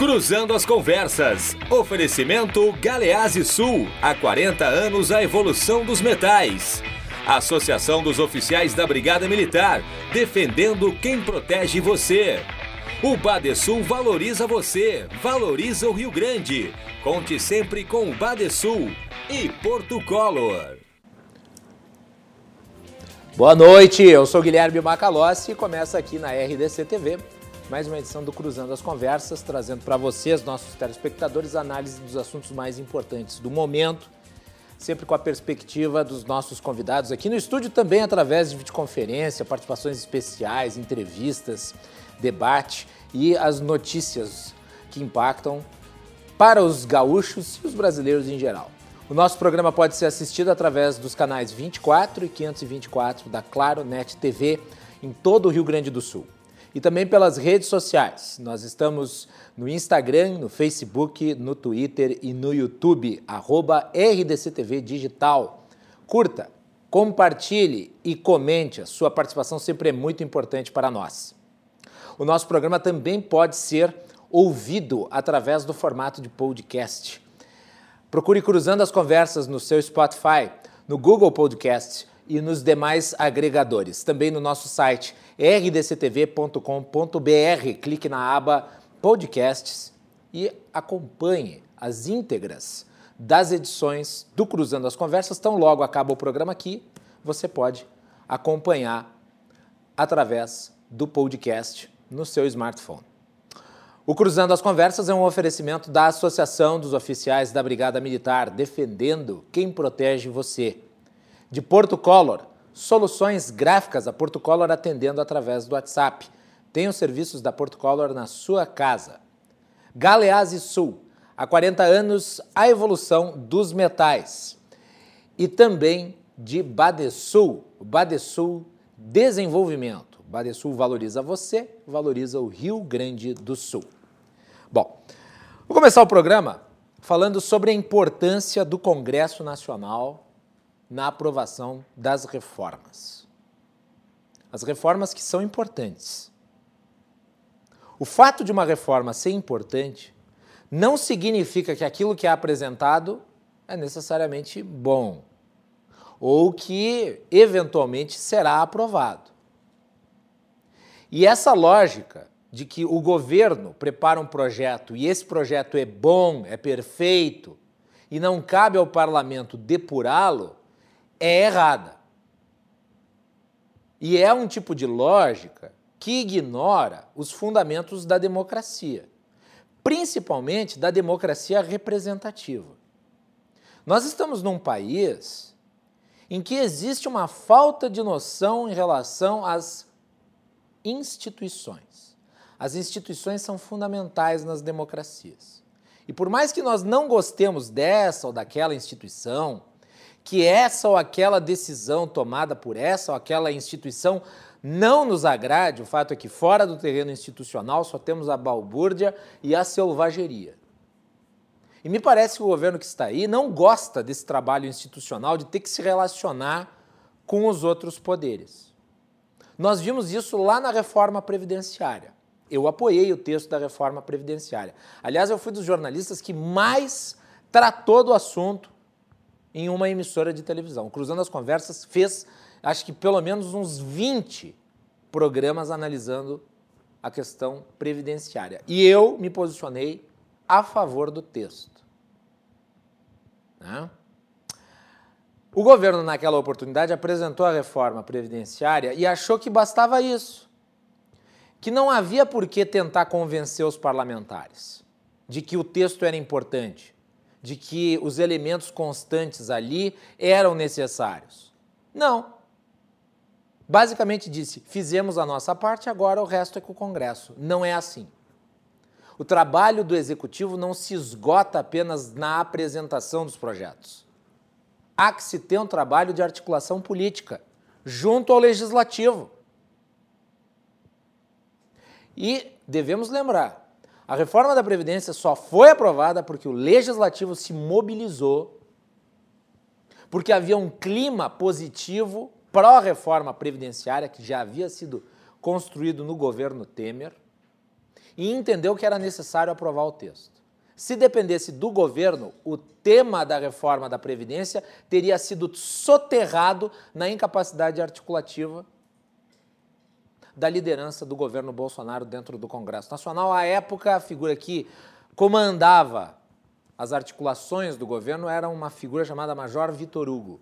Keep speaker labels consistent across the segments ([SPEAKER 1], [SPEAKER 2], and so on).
[SPEAKER 1] Cruzando as Conversas. Oferecimento Galease Sul. Há 40 anos a evolução dos metais. Associação dos Oficiais da Brigada Militar. Defendendo quem protege você. O Badesul valoriza você. Valoriza o Rio Grande. Conte sempre com o Badesul. E Porto Color.
[SPEAKER 2] Boa noite, eu sou Guilherme Macalossi e começa aqui na RDC TV mais uma edição do Cruzando as Conversas, trazendo para vocês, nossos telespectadores, análise dos assuntos mais importantes do momento, sempre com a perspectiva dos nossos convidados aqui no estúdio, também através de videoconferência, participações especiais, entrevistas, debate e as notícias que impactam para os gaúchos e os brasileiros em geral. O nosso programa pode ser assistido através dos canais 24 e 524 da Claro Net TV em todo o Rio Grande do Sul e também pelas redes sociais. Nós estamos no Instagram, no Facebook, no Twitter e no YouTube, arroba RDCTV Digital. Curta, compartilhe e comente. A sua participação sempre é muito importante para nós. O nosso programa também pode ser ouvido através do formato de podcast. Procure Cruzando as Conversas no seu Spotify, no Google Podcast e nos demais agregadores. Também no nosso site rdctv.com.br. Clique na aba Podcasts e acompanhe as íntegras das edições do Cruzando as Conversas. Tão logo acaba o programa aqui, você pode acompanhar através do podcast no seu smartphone. O Cruzando as Conversas é um oferecimento da Associação dos Oficiais da Brigada Militar, defendendo quem protege você. De Porto Color, soluções gráficas, a Porto Color atendendo através do WhatsApp. Tem os serviços da Porto Color na sua casa. Galeazzi Sul, há 40 anos a evolução dos metais. E também de Badesul, Badesul Desenvolvimento. Badesul valoriza você, valoriza o Rio Grande do Sul. Bom, vou começar o programa falando sobre a importância do Congresso Nacional na aprovação das reformas. As reformas que são importantes. O fato de uma reforma ser importante não significa que aquilo que é apresentado é necessariamente bom ou que eventualmente será aprovado. E essa lógica de que o governo prepara um projeto e esse projeto é bom, é perfeito e não cabe ao parlamento depurá-lo, é errada. E é um tipo de lógica que ignora os fundamentos da democracia, principalmente da democracia representativa. Nós estamos num país em que existe uma falta de noção em relação às instituições. As instituições são fundamentais nas democracias. E por mais que nós não gostemos dessa ou daquela instituição, que essa ou aquela decisão tomada por essa ou aquela instituição não nos agrade, o fato é que fora do terreno institucional só temos a balbúrdia e a selvageria. E me parece que o governo que está aí não gosta desse trabalho institucional de ter que se relacionar com os outros poderes. Nós vimos isso lá na reforma previdenciária. Eu apoiei o texto da reforma previdenciária. Aliás, eu fui dos jornalistas que mais tratou do assunto em uma emissora de televisão. Cruzando as Conversas fez, acho que pelo menos uns 20 programas analisando a questão previdenciária. E eu me posicionei a favor do texto. Né? O governo, naquela oportunidade, apresentou a reforma previdenciária e achou que bastava isso. Que não havia por que tentar convencer os parlamentares de que o texto era importante de que os elementos constantes ali eram necessários. Não. Basicamente disse: fizemos a nossa parte, agora o resto é com o Congresso. Não é assim. O trabalho do executivo não se esgota apenas na apresentação dos projetos. Há que se ter um trabalho de articulação política junto ao legislativo. E devemos lembrar a reforma da Previdência só foi aprovada porque o legislativo se mobilizou, porque havia um clima positivo pró-reforma previdenciária que já havia sido construído no governo Temer. e entendeu que era necessário aprovar o texto. Se dependesse do governo, o tema da reforma da Previdência teria sido soterrado na incapacidade articulativa da liderança do governo Bolsonaro dentro do Congresso Nacional. À época, a figura que comandava as articulações do governo era uma figura chamada Major Vitor Hugo.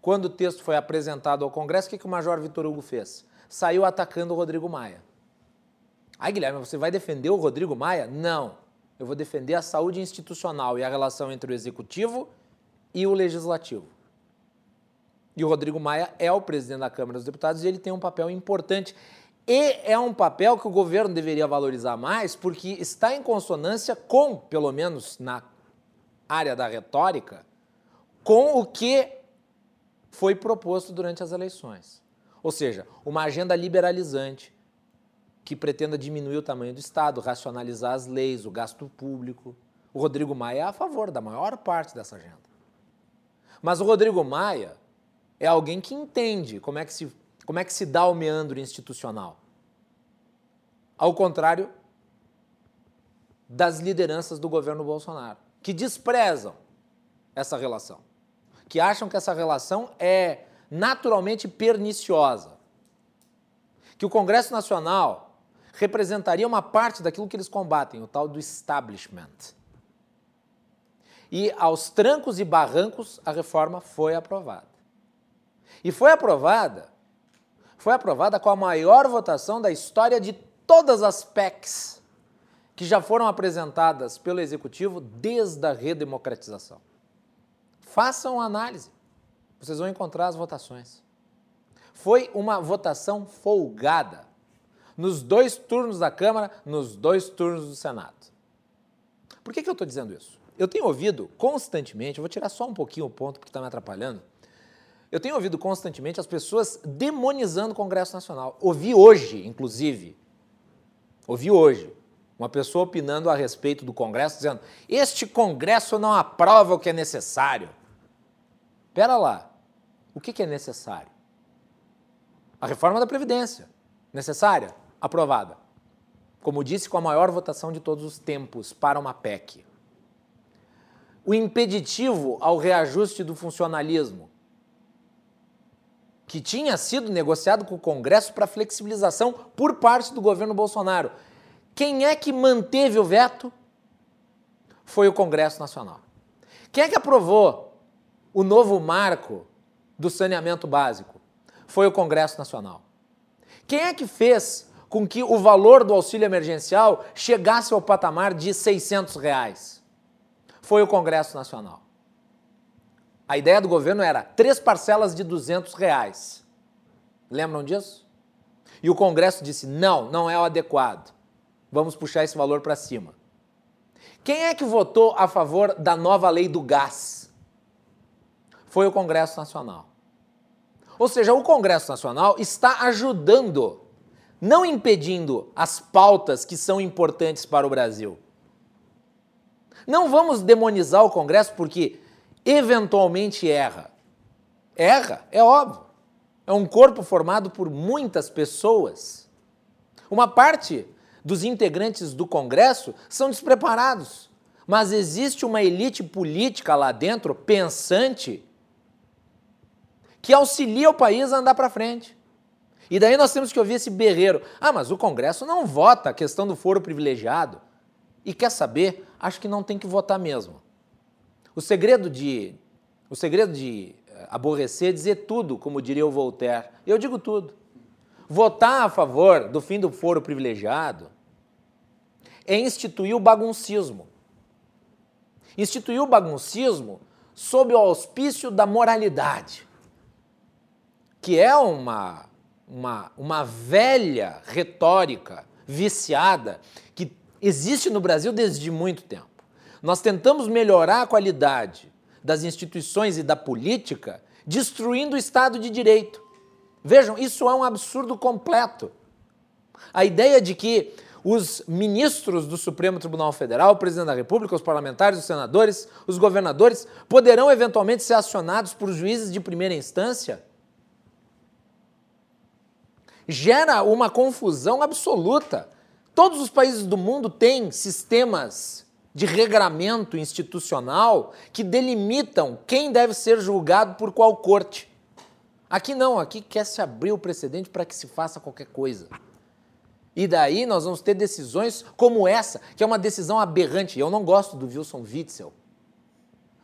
[SPEAKER 2] Quando o texto foi apresentado ao Congresso, o que, que o Major Vitor Hugo fez? Saiu atacando o Rodrigo Maia. Aí, Guilherme, você vai defender o Rodrigo Maia? Não. Eu vou defender a saúde institucional e a relação entre o executivo e o legislativo. E o Rodrigo Maia é o presidente da Câmara dos Deputados e ele tem um papel importante. E é um papel que o governo deveria valorizar mais, porque está em consonância com, pelo menos na área da retórica, com o que foi proposto durante as eleições. Ou seja, uma agenda liberalizante que pretenda diminuir o tamanho do Estado, racionalizar as leis, o gasto público. O Rodrigo Maia é a favor da maior parte dessa agenda. Mas o Rodrigo Maia é alguém que entende como é que se, como é que se dá o meandro institucional. Ao contrário das lideranças do governo Bolsonaro, que desprezam essa relação, que acham que essa relação é naturalmente perniciosa, que o Congresso Nacional representaria uma parte daquilo que eles combatem, o tal do establishment. E aos trancos e barrancos a reforma foi aprovada. E foi aprovada, foi aprovada com a maior votação da história de todas as PECs que já foram apresentadas pelo Executivo desde a redemocratização. Façam análise, vocês vão encontrar as votações. Foi uma votação folgada nos dois turnos da Câmara, nos dois turnos do Senado. Por que, que eu estou dizendo isso? Eu tenho ouvido constantemente, vou tirar só um pouquinho o ponto porque está me atrapalhando, eu tenho ouvido constantemente as pessoas demonizando o Congresso Nacional. Ouvi hoje, inclusive, ouvi hoje, uma pessoa opinando a respeito do Congresso, dizendo: este Congresso não aprova o que é necessário. Pera lá, o que é necessário? A reforma da Previdência. Necessária? Aprovada. Como disse, com a maior votação de todos os tempos para uma PEC. O impeditivo ao reajuste do funcionalismo que tinha sido negociado com o Congresso para flexibilização por parte do governo Bolsonaro. Quem é que manteve o veto? Foi o Congresso Nacional. Quem é que aprovou o novo marco do saneamento básico? Foi o Congresso Nacional. Quem é que fez com que o valor do auxílio emergencial chegasse ao patamar de 600 reais? Foi o Congresso Nacional. A ideia do governo era três parcelas de 200 reais. Lembram disso? E o Congresso disse: não, não é o adequado. Vamos puxar esse valor para cima. Quem é que votou a favor da nova lei do gás? Foi o Congresso Nacional. Ou seja, o Congresso Nacional está ajudando, não impedindo as pautas que são importantes para o Brasil. Não vamos demonizar o Congresso porque eventualmente erra. Erra, é óbvio. É um corpo formado por muitas pessoas. Uma parte dos integrantes do Congresso são despreparados, mas existe uma elite política lá dentro, pensante, que auxilia o país a andar para frente. E daí nós temos que ouvir esse berreiro. Ah, mas o Congresso não vota a questão do foro privilegiado. E quer saber? Acho que não tem que votar mesmo. O segredo de, o segredo de eh, aborrecer é dizer tudo, como diria o Voltaire. Eu digo tudo. Votar a favor do fim do foro privilegiado é instituir o baguncismo. Instituir o baguncismo sob o auspício da moralidade, que é uma, uma, uma velha retórica viciada que existe no Brasil desde muito tempo. Nós tentamos melhorar a qualidade das instituições e da política destruindo o Estado de Direito. Vejam, isso é um absurdo completo. A ideia de que os ministros do Supremo Tribunal Federal, o presidente da República, os parlamentares, os senadores, os governadores poderão eventualmente ser acionados por juízes de primeira instância? gera uma confusão absoluta. Todos os países do mundo têm sistemas de regramento institucional que delimitam quem deve ser julgado por qual corte. Aqui não, aqui quer se abrir o precedente para que se faça qualquer coisa. E daí nós vamos ter decisões como essa, que é uma decisão aberrante. Eu não gosto do Wilson Witzel.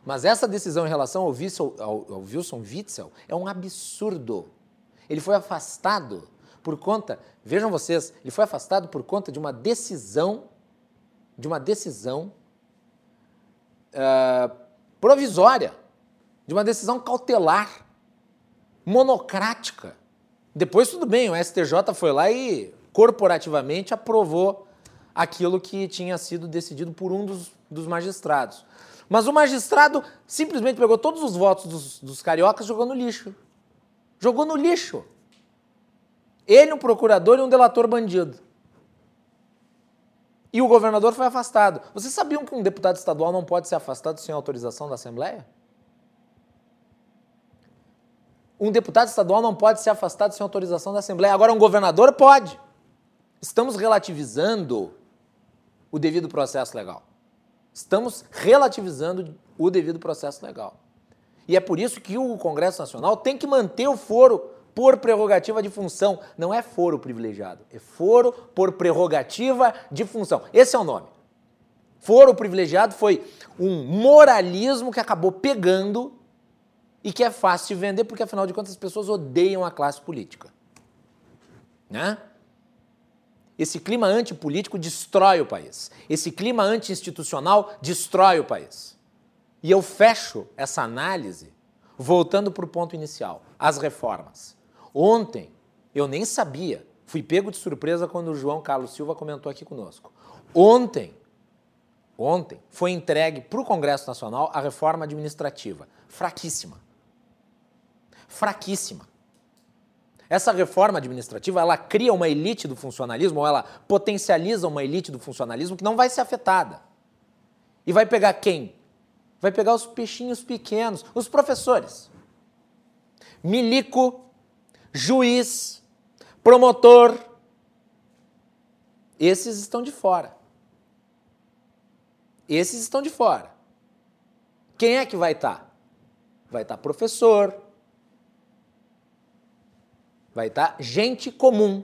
[SPEAKER 2] Mas essa decisão em relação ao Wilson, ao, ao Wilson Witzel é um absurdo. Ele foi afastado por conta, vejam vocês, ele foi afastado por conta de uma decisão, de uma decisão uh, provisória, de uma decisão cautelar, monocrática. Depois, tudo bem, o STJ foi lá e corporativamente aprovou aquilo que tinha sido decidido por um dos, dos magistrados. Mas o magistrado simplesmente pegou todos os votos dos, dos cariocas e jogou no lixo. Jogou no lixo. Ele, um procurador e um delator bandido. E o governador foi afastado. Vocês sabiam que um deputado estadual não pode ser afastado sem autorização da Assembleia? Um deputado estadual não pode ser afastado sem autorização da Assembleia. Agora, um governador pode. Estamos relativizando o devido processo legal. Estamos relativizando o devido processo legal. E é por isso que o Congresso Nacional tem que manter o foro por prerrogativa de função. Não é foro privilegiado, é foro por prerrogativa de função. Esse é o nome. Foro privilegiado foi um moralismo que acabou pegando e que é fácil de vender porque, afinal de contas, as pessoas odeiam a classe política. Né? Esse clima antipolítico destrói o país. Esse clima anti-institucional destrói o país. E eu fecho essa análise voltando para o ponto inicial, as reformas. Ontem, eu nem sabia, fui pego de surpresa quando o João Carlos Silva comentou aqui conosco. Ontem, ontem, foi entregue para o Congresso Nacional a reforma administrativa. Fraquíssima. Fraquíssima. Essa reforma administrativa, ela cria uma elite do funcionalismo, ou ela potencializa uma elite do funcionalismo que não vai ser afetada. E vai pegar quem? Vai pegar os peixinhos pequenos, os professores. Milico, juiz, promotor. Esses estão de fora. Esses estão de fora. Quem é que vai estar? Tá? Vai estar tá professor, vai estar tá gente comum.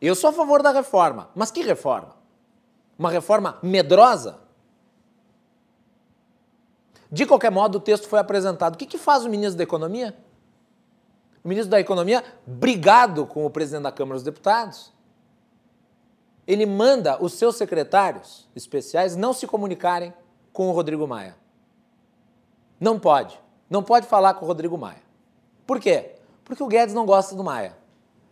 [SPEAKER 2] Eu sou a favor da reforma, mas que reforma? Uma reforma medrosa? De qualquer modo, o texto foi apresentado. O que, que faz o ministro da Economia? O ministro da Economia, brigado com o presidente da Câmara dos Deputados, ele manda os seus secretários especiais não se comunicarem com o Rodrigo Maia. Não pode. Não pode falar com o Rodrigo Maia. Por quê? Porque o Guedes não gosta do Maia.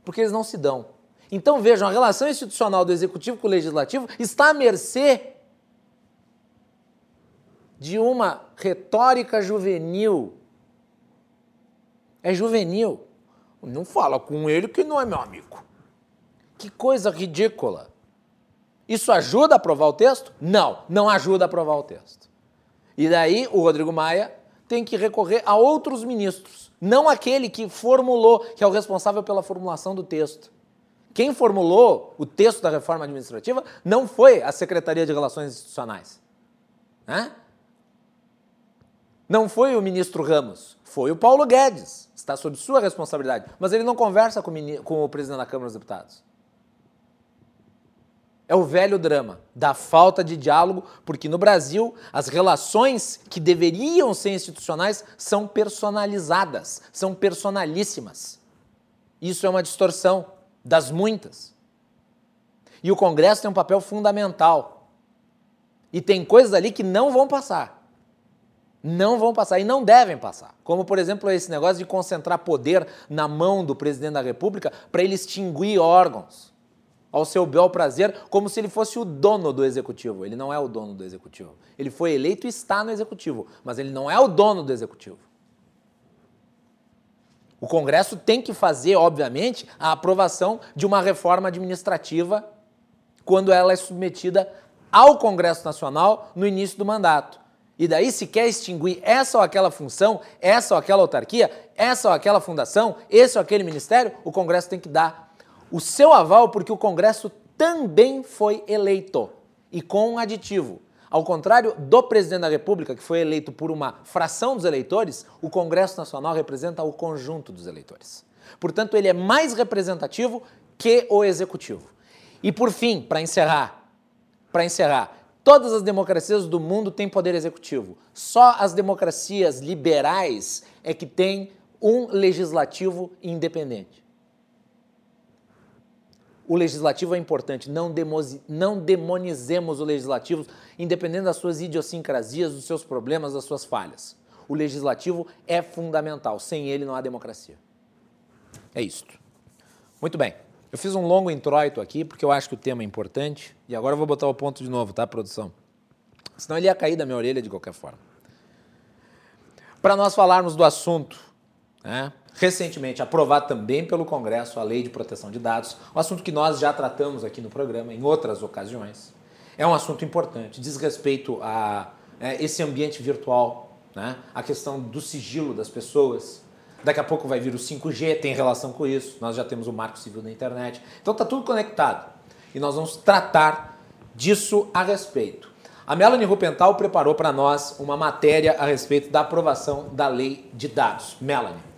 [SPEAKER 2] Porque eles não se dão. Então vejam, a relação institucional do executivo com o legislativo está à mercê de uma retórica juvenil. É juvenil. Não fala com ele que não é meu amigo. Que coisa ridícula. Isso ajuda a aprovar o texto? Não, não ajuda a aprovar o texto. E daí o Rodrigo Maia tem que recorrer a outros ministros não aquele que formulou, que é o responsável pela formulação do texto. Quem formulou o texto da reforma administrativa não foi a Secretaria de Relações Institucionais. Né? Não foi o ministro Ramos, foi o Paulo Guedes. Está sob sua responsabilidade. Mas ele não conversa com o, com o presidente da Câmara dos Deputados. É o velho drama da falta de diálogo, porque no Brasil as relações que deveriam ser institucionais são personalizadas, são personalíssimas. Isso é uma distorção das muitas. E o Congresso tem um papel fundamental. E tem coisas ali que não vão passar. Não vão passar e não devem passar. Como, por exemplo, esse negócio de concentrar poder na mão do presidente da República para ele extinguir órgãos ao seu bel prazer, como se ele fosse o dono do executivo. Ele não é o dono do executivo. Ele foi eleito e está no executivo, mas ele não é o dono do executivo. O Congresso tem que fazer, obviamente, a aprovação de uma reforma administrativa quando ela é submetida ao Congresso Nacional no início do mandato. E daí, se quer extinguir essa ou aquela função, essa ou aquela autarquia, essa ou aquela fundação, esse ou aquele ministério, o Congresso tem que dar o seu aval, porque o Congresso também foi eleito e com um aditivo. Ao contrário do presidente da República, que foi eleito por uma fração dos eleitores, o Congresso Nacional representa o conjunto dos eleitores. Portanto, ele é mais representativo que o executivo. E por fim, para encerrar, para encerrar, todas as democracias do mundo têm poder executivo. Só as democracias liberais é que têm um legislativo independente. O legislativo é importante, não, não demonizemos o legislativo, independente das suas idiosincrasias, dos seus problemas, das suas falhas. O legislativo é fundamental, sem ele não há democracia. É isto. Muito bem. Eu fiz um longo introito aqui porque eu acho que o tema é importante e agora eu vou botar o ponto de novo, tá, produção? Senão ele ia cair da minha orelha de qualquer forma. Para nós falarmos do assunto, né, recentemente aprovado também pelo Congresso a Lei de Proteção de Dados, um assunto que nós já tratamos aqui no programa em outras ocasiões. É um assunto importante, diz respeito a é, esse ambiente virtual, né, a questão do sigilo das pessoas, Daqui a pouco vai vir o 5G, tem relação com isso. Nós já temos o Marco Civil da Internet. Então está tudo conectado. E nós vamos tratar disso a respeito. A Melanie Rupental preparou para nós uma matéria a respeito da aprovação da Lei de Dados. Melanie.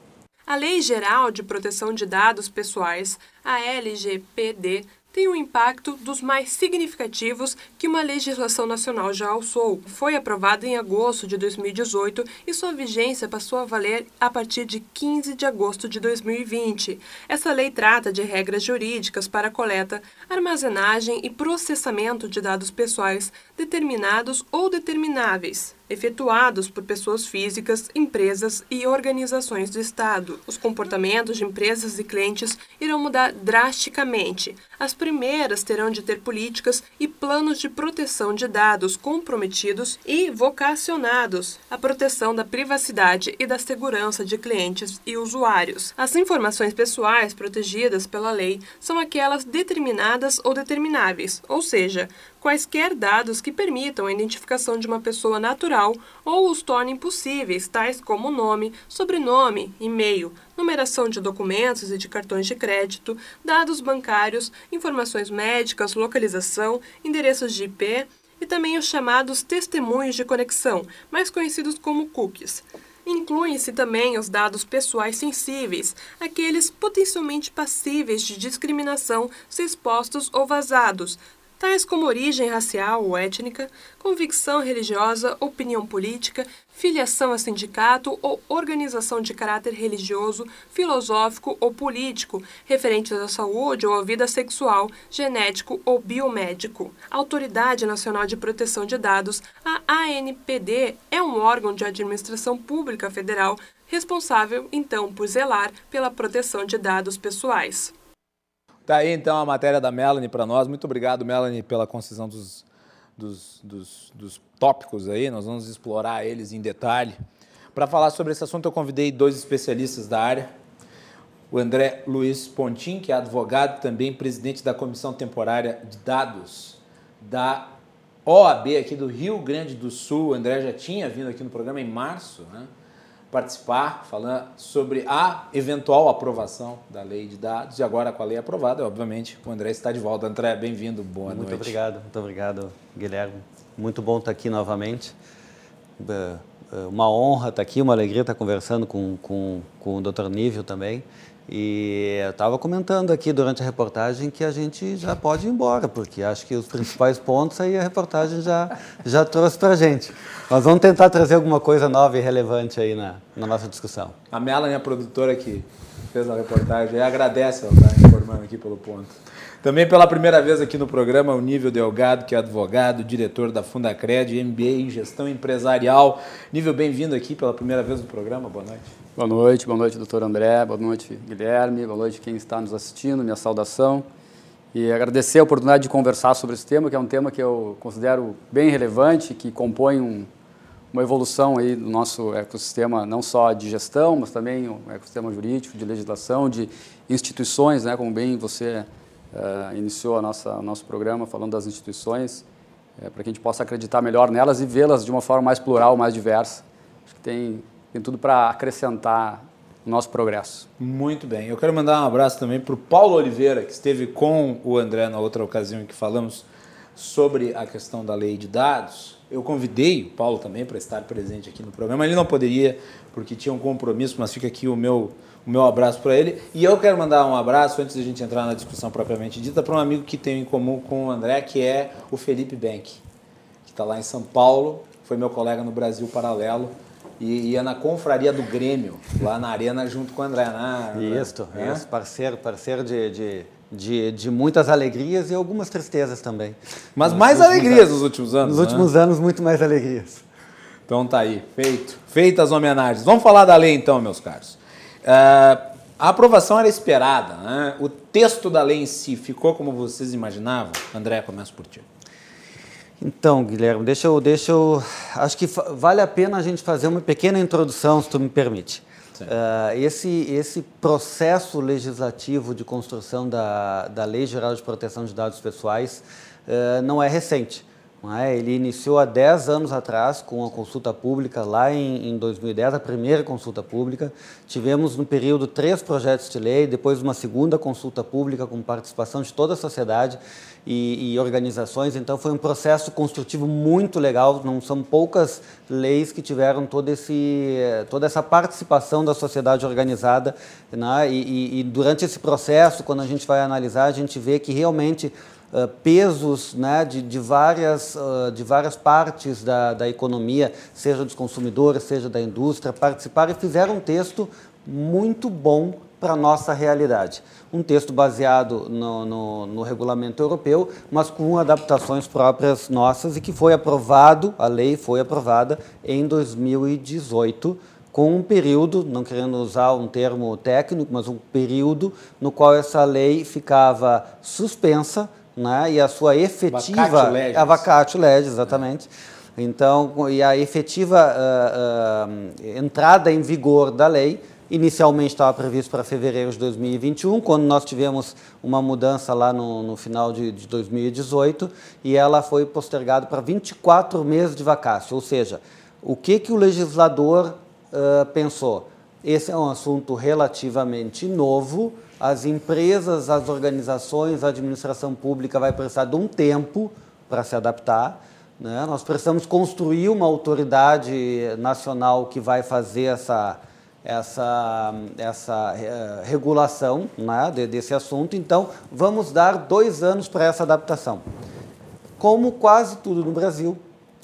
[SPEAKER 3] A Lei Geral de Proteção de Dados Pessoais, a LGPD, tem um impacto dos mais significativos que uma legislação nacional já alçou. Foi aprovada em agosto de 2018 e sua vigência passou a valer a partir de 15 de agosto de 2020. Essa lei trata de regras jurídicas para coleta, armazenagem e processamento de dados pessoais determinados ou determináveis efetuados por pessoas físicas, empresas e organizações do Estado. Os comportamentos de empresas e clientes irão mudar drasticamente. As primeiras terão de ter políticas e planos de proteção de dados comprometidos e vocacionados à proteção da privacidade e da segurança de clientes e usuários. As informações pessoais protegidas pela lei são aquelas determinadas ou determináveis, ou seja, quaisquer dados que permitam a identificação de uma pessoa natural ou os tornem possíveis, tais como nome, sobrenome, e-mail, numeração de documentos e de cartões de crédito, dados bancários, informações médicas, localização, endereços de IP e também os chamados testemunhos de conexão, mais conhecidos como cookies. Incluem-se também os dados pessoais sensíveis, aqueles potencialmente passíveis de discriminação se expostos ou vazados, tais como origem racial ou étnica, convicção religiosa, opinião política, filiação a sindicato ou organização de caráter religioso, filosófico ou político, referentes à saúde ou à vida sexual, genético ou biomédico. A Autoridade Nacional de Proteção de Dados, a ANPD, é um órgão de administração pública federal responsável, então, por zelar pela proteção de dados pessoais.
[SPEAKER 2] Tá aí então a matéria da Melanie para nós. Muito obrigado, Melanie, pela concisão dos, dos, dos, dos tópicos aí. Nós vamos explorar eles em detalhe. Para falar sobre esse assunto, eu convidei dois especialistas da área. O André Luiz Pontin, que é advogado também presidente da Comissão Temporária de Dados da OAB aqui do Rio Grande do Sul. O André já tinha vindo aqui no programa em março, né? Participar, falando sobre a eventual aprovação da lei de dados e agora com a lei aprovada, obviamente, o André está de volta. André, bem-vindo, boa
[SPEAKER 4] muito
[SPEAKER 2] noite.
[SPEAKER 4] Muito obrigado, muito obrigado, Guilherme. Muito bom estar aqui novamente. É, é uma honra estar aqui, uma alegria estar conversando com, com, com o Dr. Nível também. E eu estava comentando aqui durante a reportagem que a gente já pode ir embora, porque acho que os principais pontos aí a reportagem já, já trouxe para a gente. Nós vamos tentar trazer alguma coisa nova e relevante aí na, na nossa discussão.
[SPEAKER 2] A Melanie, a produtora que fez a reportagem, agradece ela estar informando aqui pelo ponto. Também pela primeira vez aqui no programa, o Nível Delgado, que é advogado, diretor da Fundacred, MBA em Gestão Empresarial. Nível, bem-vindo aqui pela primeira vez no programa, boa noite.
[SPEAKER 5] Boa noite, boa noite, doutor André, boa noite, Guilherme, boa noite quem está nos assistindo, minha saudação. E agradecer a oportunidade de conversar sobre esse tema, que é um tema que eu considero bem relevante, que compõe um, uma evolução aí do nosso ecossistema, não só de gestão, mas também o ecossistema jurídico, de legislação, de instituições, né, como bem você uh, iniciou a nossa, o nosso programa falando das instituições. é, para que a gente possa acreditar melhor nelas e vê-las de uma forma mais plural, mais diversa. Acho que tem, tem tudo para acrescentar o nosso progresso.
[SPEAKER 2] Muito bem. Eu quero mandar um abraço também para o Paulo Oliveira, que esteve com o André na outra ocasião em que falamos sobre a questão da lei de dados. Eu convidei o Paulo também para estar presente aqui no programa. Ele não poderia, porque tinha um compromisso, mas fica aqui o meu, o meu abraço para ele. E eu quero mandar um abraço, antes de a gente entrar na discussão propriamente dita, para um amigo que tem em comum com o André, que é o Felipe Bank, que está lá em São Paulo, foi meu colega no Brasil Paralelo e ia na confraria do Grêmio, lá na arena, junto com o André. Né?
[SPEAKER 4] Isso, é? isso, parceiro, parceiro de, de, de, de, muitas alegrias e algumas tristezas também.
[SPEAKER 2] Mas nos mais alegrias anos, nos últimos anos.
[SPEAKER 4] Nos né? últimos anos, muito mais alegrias.
[SPEAKER 2] Então tá aí, feito. Feitas as homenagens. Vamos falar da lei então, meus caros. Uh, a aprovação era esperada, né? O texto da lei em si ficou como vocês imaginavam? André, começo por ti.
[SPEAKER 4] Então, Guilherme, deixa eu, deixa eu. Acho que vale a pena a gente fazer uma pequena introdução, se tu me permite. Uh, esse, esse processo legislativo de construção da, da Lei Geral de Proteção de Dados Pessoais uh, não é recente. Não é? Ele iniciou há 10 anos atrás com a consulta pública, lá em, em 2010, a primeira consulta pública. Tivemos no período três projetos de lei, depois uma segunda consulta pública com participação de toda a sociedade e, e, organizações. Então foi um processo construtivo muito legal. Não são poucas leis que tiveram todo esse, toda essa participação da sociedade organizada. Né? E, e, e durante esse processo, quando a gente vai analisar, a gente vê que realmente Uh, pesos né, de, de, várias, uh, de várias partes da, da economia, seja dos consumidores, seja da indústria, participaram e fizeram um texto muito bom para a nossa realidade. Um texto baseado no, no, no, regulamento europeu, mas com adaptações próprias nossas e que foi aprovado, a lei foi aprovada em 2018, com um período, não querendo usar um termo técnico, mas um período no qual essa lei ficava suspensa né, e a sua efetiva. A vacatio legis, exatamente. Então, e a efetiva uh, uh, entrada em vigor da lei Inicialmente estava previsto para fevereiro de 2021, quando nós tivemos uma mudança lá no, no final de, de, 2018 e ela foi postergada para 24 meses de vacácio. Ou seja, o que, que o legislador uh, pensou? Esse é um assunto relativamente novo, as empresas, as organizações, a administração pública vai precisar de um tempo para se adaptar. Né? Nós precisamos construir uma autoridade nacional que vai fazer essa essa, essa uh, regulação né, de, desse assunto. Então, vamos dar dois anos para essa adaptação. Como quase tudo no Brasil,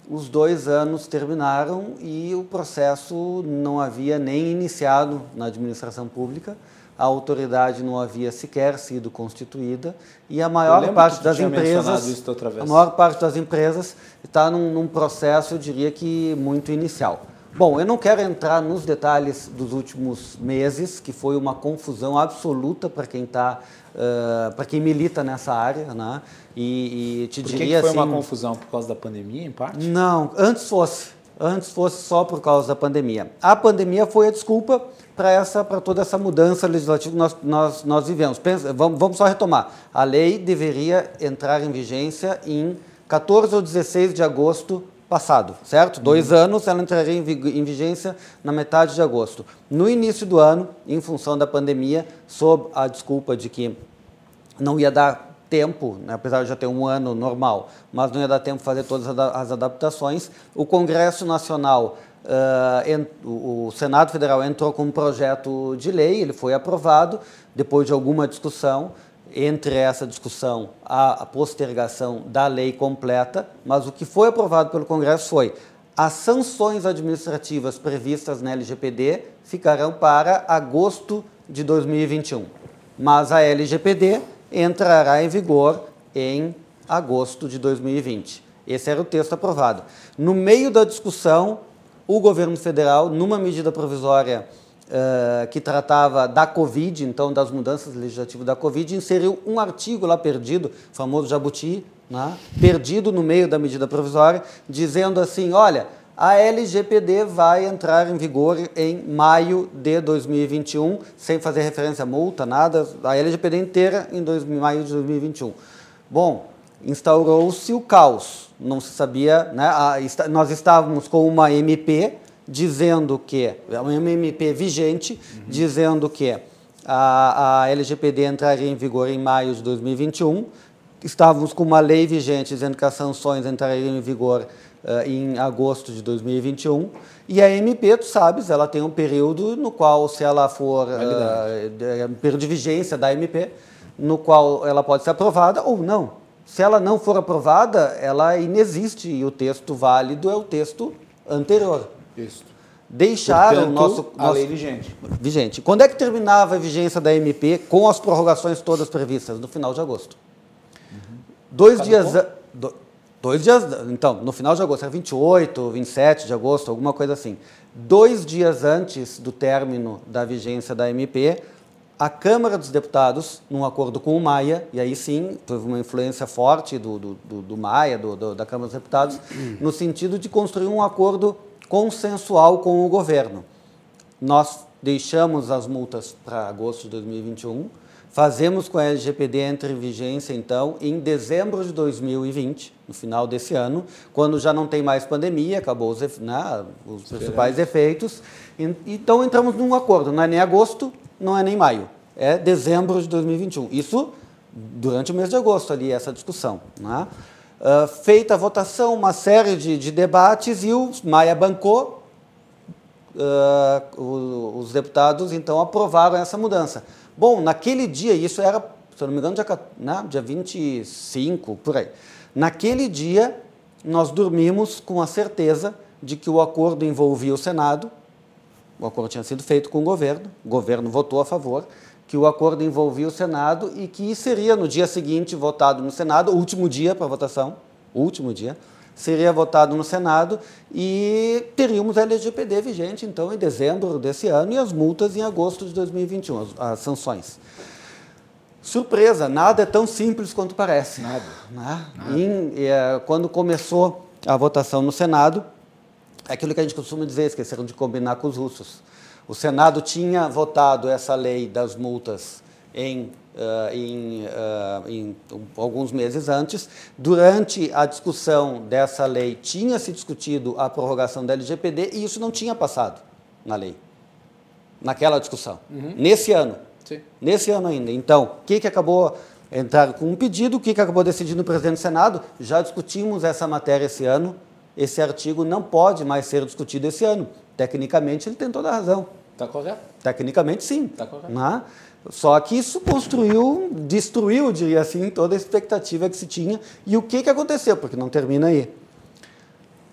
[SPEAKER 4] os dois anos terminaram e o processo não havia nem iniciado na administração pública, a autoridade não havia sequer sido constituída e a maior parte das empresas, a maior parte das empresas está num, num processo, eu diria que muito inicial. Bom, eu não quero entrar nos detalhes dos últimos meses, que foi uma confusão absoluta para quem está, uh, para quem milita nessa área, né? E, e te
[SPEAKER 2] por
[SPEAKER 4] diria
[SPEAKER 2] que, que foi
[SPEAKER 4] assim,
[SPEAKER 2] uma confusão por causa da pandemia, em parte?
[SPEAKER 4] Não, antes fosse, antes fosse só por causa da pandemia. A pandemia foi a desculpa para essa, para toda essa mudança legislativa que nós, nós, nós vivemos. Pensa, vamos, vamos só retomar. A lei deveria entrar em vigência em 14 ou 16 de agosto passado, certo? Uhum. Dois anos, ela entraria em vigência na metade de agosto. No início do ano, em função da pandemia, sob a desculpa de que não ia dar tempo, né, apesar de já ter um ano normal, mas não ia dar tempo de fazer todas as adaptações, o Congresso Nacional, uh, o Senado Federal entrou com um projeto de lei, ele foi aprovado, depois de alguma discussão, entre essa discussão a postergação da lei completa, mas o que foi aprovado pelo Congresso foi as sanções administrativas previstas na LGPD ficarão para agosto de 2021, mas a LGPD entrará em vigor em agosto de 2020. Esse era o texto aprovado. No meio da discussão, o governo federal, numa medida provisória uh, que tratava da Covid, então das mudanças legislativas da Covid, inseriu um artigo lá perdido, famoso Jabuti, né, perdido no meio da medida provisória, dizendo assim: olha, a LGPD vai entrar em vigor em maio de 2021, sem fazer referência a multa, nada, a LGPD inteira em dois, maio de 2021. Bom, instaurou-se o caos. Não se sabia, né? nós estávamos com uma MP dizendo que, uma MP vigente, uhum. dizendo que a, a LGPD entraria em vigor em maio de 2021. Estávamos com uma lei vigente dizendo que as sanções entrariam em vigor uh, em agosto de 2021. E a MP, tu sabes, ela tem um período no qual, se ela for. Uh, um período de vigência da MP, no qual ela pode ser aprovada ou não. Se ela não for aprovada, ela inexiste e o texto válido é o texto anterior.
[SPEAKER 2] Isso.
[SPEAKER 4] Deixaram o nosso,
[SPEAKER 2] a lei vigente.
[SPEAKER 4] Vigente. Quando é que terminava a vigência da MP com as prorrogações todas previstas? No final de agosto. Uhum. Dois Cada dias. Do, dois dias. Então, no final de agosto, era 28, 27 de agosto, alguma coisa assim. Dois dias antes do término da vigência da MP, a Câmara dos Deputados, num acordo com o Maia, e aí sim teve uma influência forte do, do, do, do Maia, do, da Câmara dos Deputados, no sentido de construir um acordo consensual com o governo. Nós deixamos as multas para agosto de 2021, fazemos com a LGPD entre em vigência, então, em dezembro de 2020, no final desse ano, quando já não tem mais pandemia, acabou os, né, os principais efeitos. Então, entramos num acordo, não é nem agosto, não é nem maio, é dezembro de 2021. Isso durante o mês de agosto ali, essa discussão. Né? Uh, feita a votação, uma série de, de debates e o Maia bancou, uh, os deputados então aprovaram essa mudança. Bom, naquele dia, isso era, se eu não me engano, dia, né, dia 25, por aí. Naquele dia, nós dormimos com a certeza de que o acordo envolvia o Senado, o acordo tinha sido feito com o governo, o governo votou a favor, que o acordo envolvia o Senado e que seria no dia seguinte votado no Senado, último dia para votação, último dia, seria votado no Senado e teríamos a LGPD vigente, então, em dezembro desse ano e as multas em agosto de 2021, as, as sanções. Surpresa, nada é tão simples quanto parece.
[SPEAKER 2] Nada.
[SPEAKER 4] Né? nada. Em, é, quando começou a votação no Senado, é aquilo que a gente costuma dizer, esqueceram de combinar com os russos. O Senado tinha votado essa lei das multas em, uh, em, uh, em, alguns meses antes. Durante a discussão dessa lei, tinha se discutido a prorrogação da LGPD e isso não tinha passado na lei, naquela discussão. Uhum. Nesse ano. Sim. Nesse ano ainda. Então, o que, que acabou entrar com um pedido, o que, que acabou decidindo o presidente do Senado? Já discutimos essa matéria esse ano esse artigo não pode mais ser discutido esse ano. Tecnicamente, ele tem toda a razão.
[SPEAKER 2] Está correto?
[SPEAKER 4] Tecnicamente, sim.
[SPEAKER 2] Está correto.
[SPEAKER 4] Né? Só que isso construiu, destruiu, diria assim, toda a expectativa que se tinha. E o que, que aconteceu? Porque não termina aí.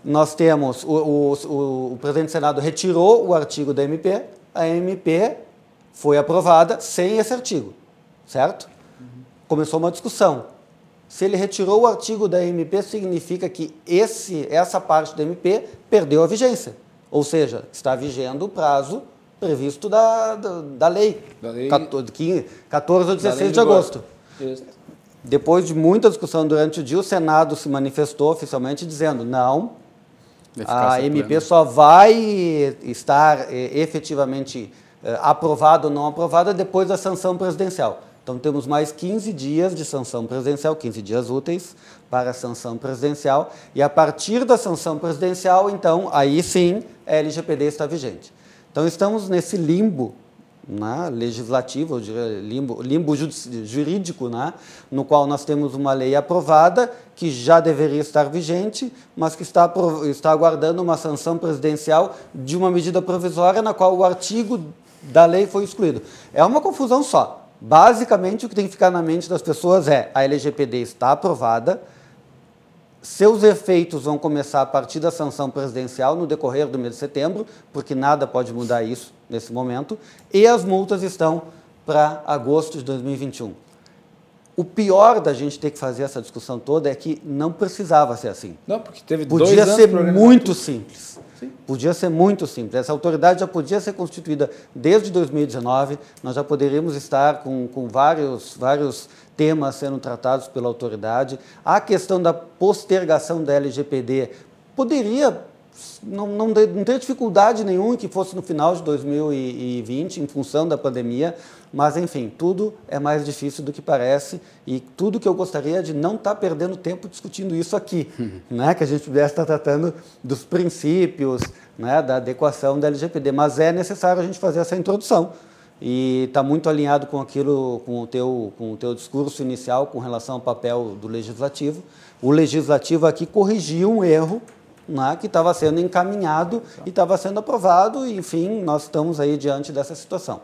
[SPEAKER 4] Nós temos, o, o, o presidente do Senado retirou o artigo da MP, a MP foi aprovada sem esse artigo, certo? Uhum. Começou uma discussão. Se ele retirou o artigo da MP, significa que esse, essa parte da MP perdeu a vigência. Ou seja, está vigendo o prazo previsto da, da, da lei, da lei 14, 15, 14 ou 16 de agosto. Isso. Depois de muita discussão durante o dia, o Senado se manifestou oficialmente dizendo não, a MP plena. só vai estar eh, efetivamente eh, aprovada ou não aprovada depois da sanção presidencial. Então temos mais 15 dias de sanção presidencial, 15 dias úteis para a sanção presidencial, e a partir da sanção presidencial, então, aí sim, a LGPD está vigente. Então estamos nesse limbo né, legislativo, limbo, limbo jurídico, né, no qual nós temos uma lei aprovada que já deveria estar vigente, mas que está, está aguardando uma sanção presidencial de uma medida provisória na qual o artigo da lei foi excluído. É uma confusão só. Basicamente, o que tem que ficar na mente das pessoas é: a LGPD está aprovada, seus efeitos vão começar a partir da sanção presidencial no decorrer do mês de setembro, porque nada pode mudar isso nesse momento, e as multas estão para agosto de 2021. O pior da gente ter que fazer essa discussão toda é que não precisava ser assim.
[SPEAKER 2] Não, porque teve
[SPEAKER 4] Podia ser muito simples. Sim. Podia ser muito simples. Essa autoridade já podia ser constituída desde 2019, nós já poderíamos estar com, com vários, vários temas sendo tratados pela autoridade. A questão da postergação da LGPD poderia não, não, não tem dificuldade nenhuma que fosse no final de 2020, em função da pandemia, mas enfim, tudo é mais difícil do que parece e tudo que eu gostaria de não estar tá perdendo tempo discutindo isso aqui, né? que a gente pudesse estar tratando dos princípios, né? da adequação da LGPD, mas é necessário a gente fazer essa introdução e está muito alinhado com aquilo, com o, teu, com o teu discurso inicial com relação ao papel do legislativo. O legislativo aqui corrigiu um erro né, que estava sendo encaminhado e estava sendo aprovado, e, enfim, nós estamos aí diante dessa situação.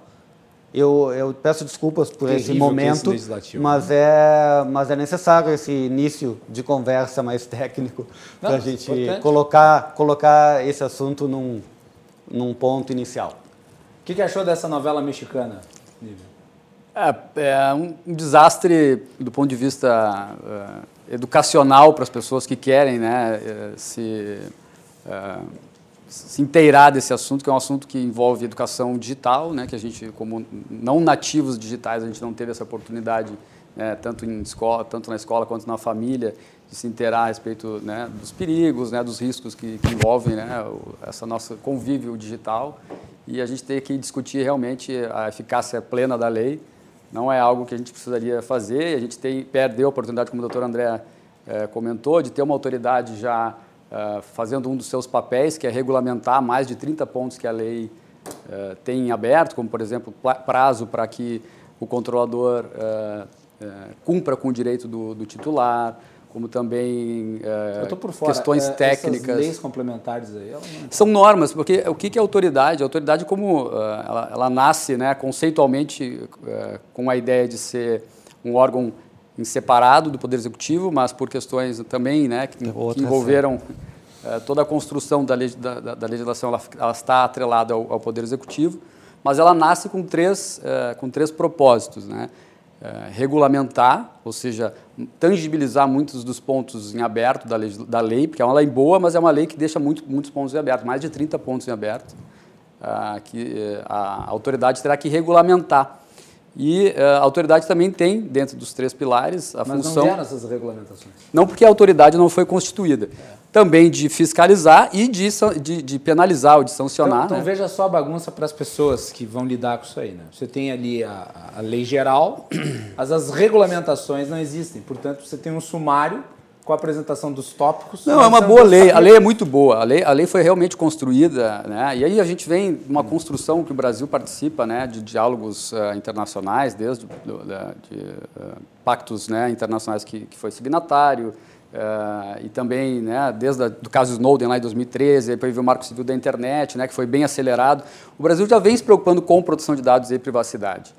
[SPEAKER 4] Eu, eu peço desculpas por Terrível esse momento, esse mas, né? é, mas é necessário esse início de conversa mais técnico para a gente colocar, colocar esse assunto num, num ponto inicial.
[SPEAKER 2] O que, que achou dessa novela mexicana?
[SPEAKER 5] É, é um, desastre do ponto de vista uh, educacional para as pessoas que querem né, uh, se, uh, se inteirar desse assunto, que é um assunto que envolve educação digital, né, que a gente, como não nativos digitais, a gente não teve essa oportunidade, né, tanto, em escola, tanto na escola quanto na família, de se inteirar a respeito né, dos perigos, né, dos riscos que, que envolvem né, essa nossa convívio digital e a gente tem que discutir realmente a eficácia plena da lei. Não é algo que a gente precisaria fazer. A gente tem, perdeu a oportunidade, como o doutor André eh, comentou, de ter uma autoridade já eh, fazendo um dos seus papéis, que é regulamentar mais de 30 pontos que a lei eh, tem em aberto, como, por exemplo, prazo para que o controlador cumpra com o direito do, do titular, como também é, questões é, técnicas. Essas
[SPEAKER 2] leis complementares aí?
[SPEAKER 5] São normas, porque o que é autoridade? A autoridade, como uh, ela, ela, nasce né, conceitualmente uh, com a ideia de ser um órgão separado do Poder Executivo, mas por questões também né, que, que envolveram uh, toda a construção da, da, da legislação, ela, ela, está atrelada ao, ao, Poder Executivo, mas ela nasce com três, com três propósitos. Né? Eh, regulamentar, ou seja, tangibilizar muitos dos pontos em aberto da lei, da lei, porque é uma lei boa, mas é uma lei que deixa muito, muitos pontos em aberto, mais de 30 pontos em aberto, uh, que uh, a autoridade terá que regulamentar. E uh, a autoridade também tem, dentro dos três pilares, a
[SPEAKER 2] mas
[SPEAKER 5] função...
[SPEAKER 2] Mas não essas regulamentações?
[SPEAKER 5] Não, porque a autoridade não foi constituída. É também de fiscalizar e de, de, de penalizar ou de sancionar.
[SPEAKER 2] Então, então
[SPEAKER 5] né?
[SPEAKER 2] veja só a bagunça para as pessoas que vão lidar com isso aí. Né? Você tem ali a, a lei geral, mas as regulamentações não existem. Portanto, você tem um sumário com a apresentação dos tópicos.
[SPEAKER 5] Não, é uma boa lei. A lei é muito boa. A lei, a lei foi realmente construída, né? E aí a gente vem uma construção que o Brasil participa, né, de diálogos uh, internacionais, desde do, de, uh, pactos né, internacionais que, que foi signatário, Uh, e também, né, desde o caso Snowden lá em 2013, depois veio o Marco Civil da Internet, né, que foi bem acelerado. O Brasil já vem se preocupando com proteção de dados e privacidade.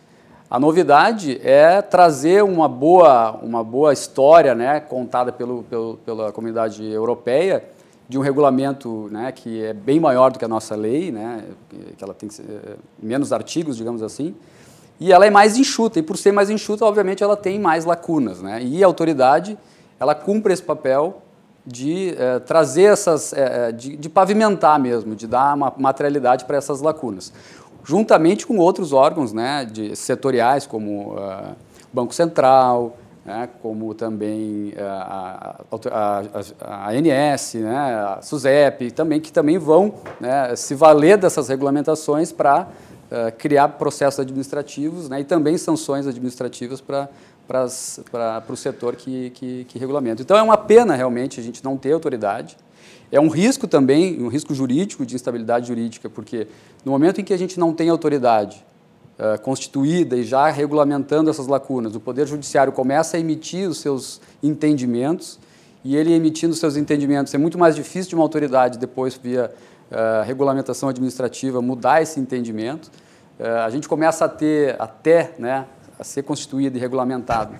[SPEAKER 5] A novidade é trazer uma boa, uma boa história né, contada pelo, pelo, pela comunidade europeia de um regulamento né, que é bem maior do que a nossa lei, né, que ela tem eh, menos artigos, digamos assim, e ela é mais enxuta. E por ser mais enxuta, obviamente, ela tem mais lacunas. Né, e a autoridade ela cumpre esse papel de é, trazer essas, é, de, de, pavimentar mesmo, de dar uma materialidade para essas lacunas, juntamente com outros órgãos, né, de setoriais como uh, Banco Central, né, como também uh, a, a, a, ANS, né, a SUSEP, também que também vão né, se valer dessas regulamentações para uh, criar processos administrativos né, e também sanções administrativas para para o setor que, que, que regulamenta. Então é uma pena realmente a gente não ter autoridade. É um risco também, um risco jurídico, de instabilidade jurídica, porque no momento em que a gente não tem autoridade uh, constituída e já regulamentando essas lacunas, o Poder Judiciário começa a emitir os seus entendimentos, e ele emitindo os seus entendimentos, é muito mais difícil de uma autoridade, depois, via uh, regulamentação administrativa, mudar esse entendimento. Uh, a gente começa a ter até né, a ser constituído e regulamentado.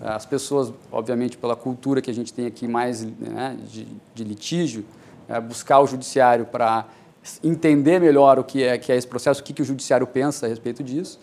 [SPEAKER 5] As pessoas, obviamente, pela cultura que a gente tem aqui mais né, de, de, litígio, é, buscar o judiciário para entender melhor o que é, que é esse processo, o que, que o judiciário pensa a respeito disso.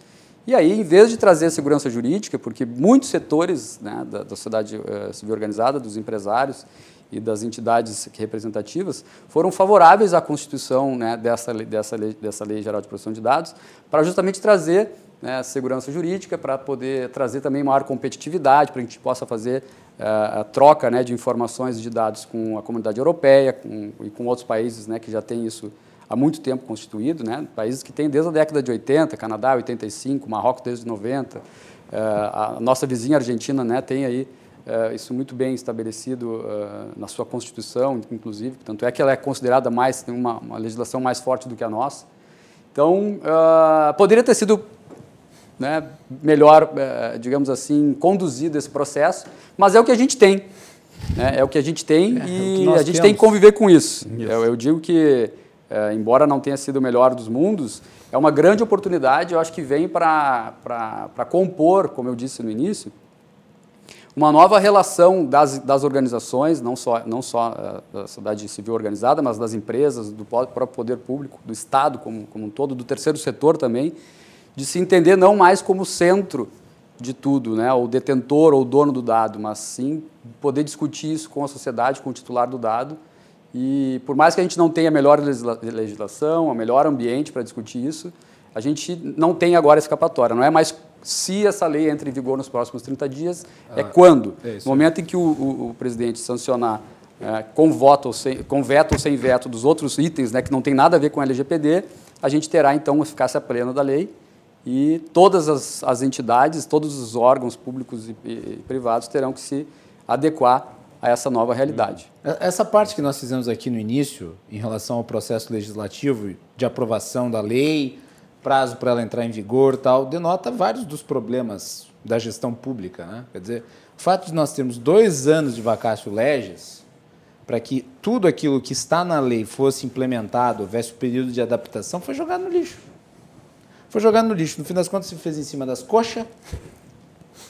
[SPEAKER 5] E aí, em vez de trazer segurança jurídica, porque muitos setores né, da, da, sociedade uh, civil organizada, dos empresários e das entidades representativas foram favoráveis à constituição né, dessa, dessa, lei, dessa Lei Geral de Proteção de Dados, para justamente trazer né, segurança jurídica, para poder trazer também maior competitividade, para que a gente possa fazer uh, a troca né, de informações e de dados com a comunidade europeia com, e com outros países né, que já têm isso há muito tempo constituído, né, países que têm desde a década de 80, Canadá 85, Marrocos desde 90, uh, a nossa vizinha Argentina né, tem aí uh, isso muito bem estabelecido na sua Constituição, inclusive, tanto é que ela é considerada mais, tem uma, uma legislação mais forte do que a nossa. Então, poderia ter sido né, melhor, eh, digamos assim, conduzido esse processo, mas é o que a gente tem. Né? É o que a gente tem é, e a gente temos. tem que conviver com isso. isso. Eu, eu, digo que, é, embora não tenha sido o melhor dos mundos, é uma grande oportunidade, eu acho que vem para compor, como eu disse no início, uma nova relação das, das organizações, não só, não só uh, da sociedade civil organizada, mas das empresas, do próprio poder público, do Estado como, como um todo, do terceiro setor também, de se entender não mais como centro de tudo, né, o detentor ou dono do dado, mas sim poder discutir isso com a sociedade, com o titular do dado. E por mais que a gente não tenha a melhor legislação, o melhor ambiente para discutir isso, a gente não tem agora escapatória. Não é mais se essa lei entra em vigor nos próximos 30 dias, é ah, é quando. É no momento em que o, o, o presidente sancionar é, com, voto ou sem, com veto ou sem veto dos outros itens né, que não tem nada a ver com a LGPD, a gente terá então eficácia plena da lei e todas as, as entidades, todos os órgãos públicos e, e, privados terão que se adequar a essa nova realidade.
[SPEAKER 2] Essa parte que nós fizemos aqui no início, em relação ao processo legislativo de aprovação da lei, prazo para ela entrar em vigor tal, denota vários dos problemas da gestão pública. Né? Quer dizer, o fato de nós termos dois anos de vacácio legis para que tudo aquilo que está na lei fosse implementado, houvesse o um período de adaptação, foi jogado no lixo. Foi jogado no lixo. No fim das contas, se fez em cima das coxas.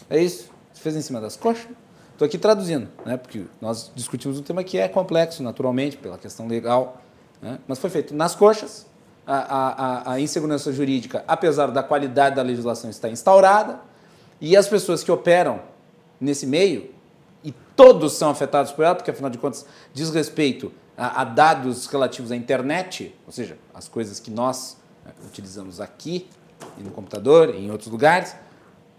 [SPEAKER 2] É isso? Se fez em cima das coxas. Estou aqui traduzindo, né? porque nós discutimos um tema que é complexo, naturalmente, pela questão legal, né? mas foi feito nas coxas. A, a, a insegurança jurídica, apesar da qualidade da legislação estar instaurada, e as pessoas que operam nesse meio, e todos são afetados por ela, porque afinal de contas diz respeito a, a dados relativos à internet, ou seja, as coisas que nós utilizamos aqui e no computador e em outros lugares,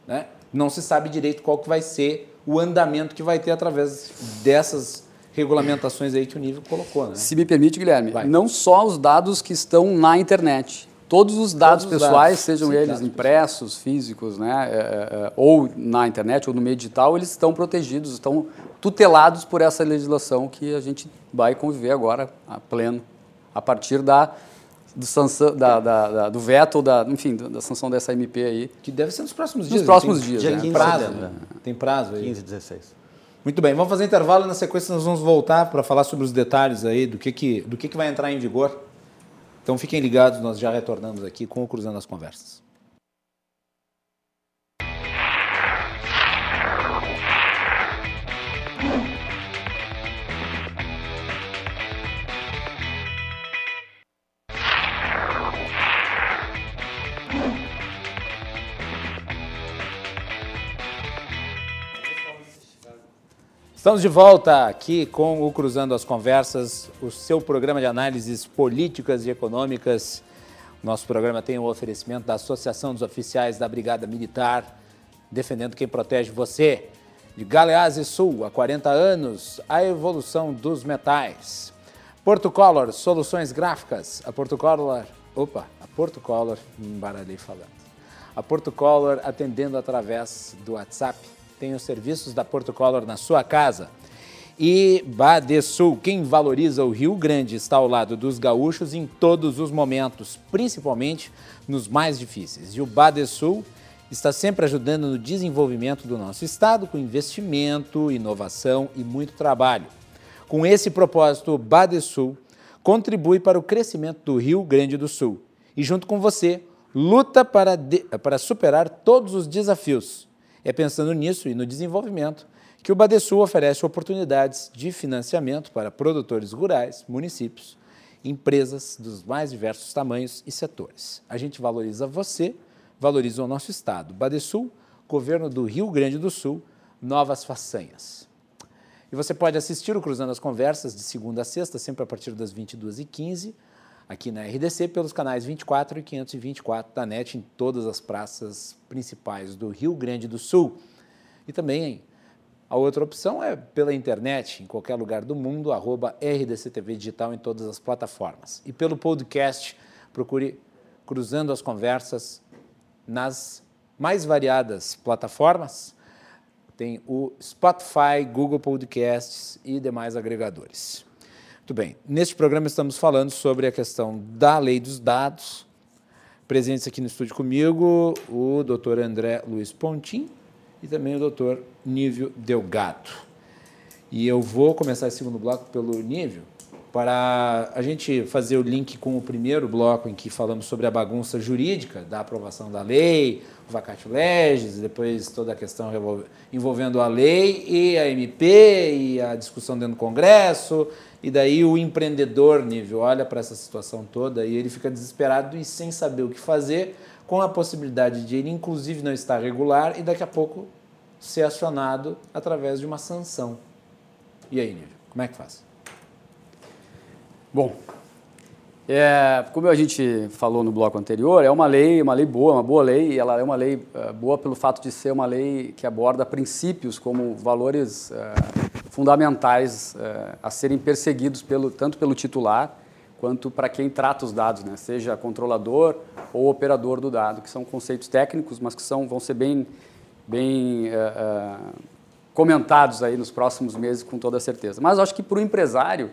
[SPEAKER 2] né? não se sabe direito qual que vai ser o andamento que vai ter através dessas regulamentações aí que o nível colocou. Né?
[SPEAKER 5] Se me permite, Guilherme, vai. não só os dados que estão na internet, todos os dados todos pessoais, dados. sejam Sim, eles impressos, físicos, né, é, é, é, ou na internet ou no meio digital, eles estão protegidos, estão tutelados por essa legislação que a gente vai conviver agora a pleno, a partir da do, sanção, da, da, da, do veto, da, enfim, da, sanção dessa MP aí.
[SPEAKER 2] Que deve ser nos próximos dias.
[SPEAKER 5] Nos próximos
[SPEAKER 2] tem,
[SPEAKER 5] dias.
[SPEAKER 2] Dia né? 15 prazo, né? Tem prazo aí.
[SPEAKER 4] 15, 16.
[SPEAKER 2] Muito bem, vamos fazer intervalo e na sequência nós vamos voltar para falar sobre os detalhes aí do que, que, do que, que vai entrar em vigor. Então fiquem ligados, nós já retornamos aqui com o Cruzando as Conversas. Estamos de volta aqui com o Cruzando as Conversas, o seu programa de análises políticas e econômicas. Nosso programa tem o oferecimento da Associação dos Oficiais da Brigada Militar, defendendo quem protege você. De Galeazzi Sul, há 40 anos, a evolução dos metais. Porto Color, soluções gráficas. A Porto Color, opa, a Porto Color, embaralhei falando. A Porto Color atendendo através do WhatsApp tem os serviços da Porto Color na sua casa. E Badesul, quem valoriza o Rio Grande, está ao lado dos gaúchos em todos os momentos, principalmente nos mais difíceis. E o Badesul está sempre ajudando no desenvolvimento do nosso estado com investimento, inovação e muito trabalho. Com esse propósito, o Badesul contribui para o crescimento do Rio Grande do Sul e, junto com você, luta para, de, para superar todos os desafios é pensando nisso e no desenvolvimento que o Badesul oferece oportunidades de financiamento para produtores rurais, municípios, empresas dos mais diversos tamanhos e setores. A gente valoriza você, valoriza o nosso Estado. Badesul, Governo do Rio Grande do Sul, novas façanhas. E você pode assistir o Cruzando as Conversas de segunda a sexta, sempre a partir das 22h15, aqui na RDC pelos canais 24 e 524 da NET em todas as praças principais do Rio Grande do Sul. E também a outra opção é pela internet, em qualquer lugar do mundo, arroba RDCTV Digital em todas as plataformas. E pelo podcast, procure Cruzando as Conversas nas mais variadas plataformas. Tem o Spotify, Google Podcasts e demais agregadores. Muito bem, neste programa estamos falando sobre a questão da lei dos dados. Presentes aqui no estúdio comigo, o doutor André Luiz Pontin e também o doutor Nívio Delgado. E eu vou começar esse segundo bloco pelo Nívio, para a gente fazer o link com o primeiro bloco em que falamos sobre a bagunça jurídica da aprovação da lei, o vacatio legis, depois toda a questão envolvendo a lei e a MP e a discussão dentro do Congresso, e daí o empreendedor nível olha para essa situação toda e ele fica desesperado e sem saber o que fazer, com a possibilidade de ele inclusive não estar regular e daqui a pouco ser acionado através de uma sanção. E aí, nível, como é que faz?
[SPEAKER 5] Bom, é, como a gente falou no bloco anterior, é uma lei, uma lei boa, uma boa lei, e ela é uma lei uh, boa pelo fato de ser uma lei que aborda princípios como valores uh, fundamentais uh, a serem perseguidos pelo, tanto pelo titular quanto para quem trata os dados, né? seja controlador ou operador do dado, que são conceitos técnicos, mas que são, vão ser bem, bem comentados aí nos próximos meses com toda certeza. Mas acho que para o empresário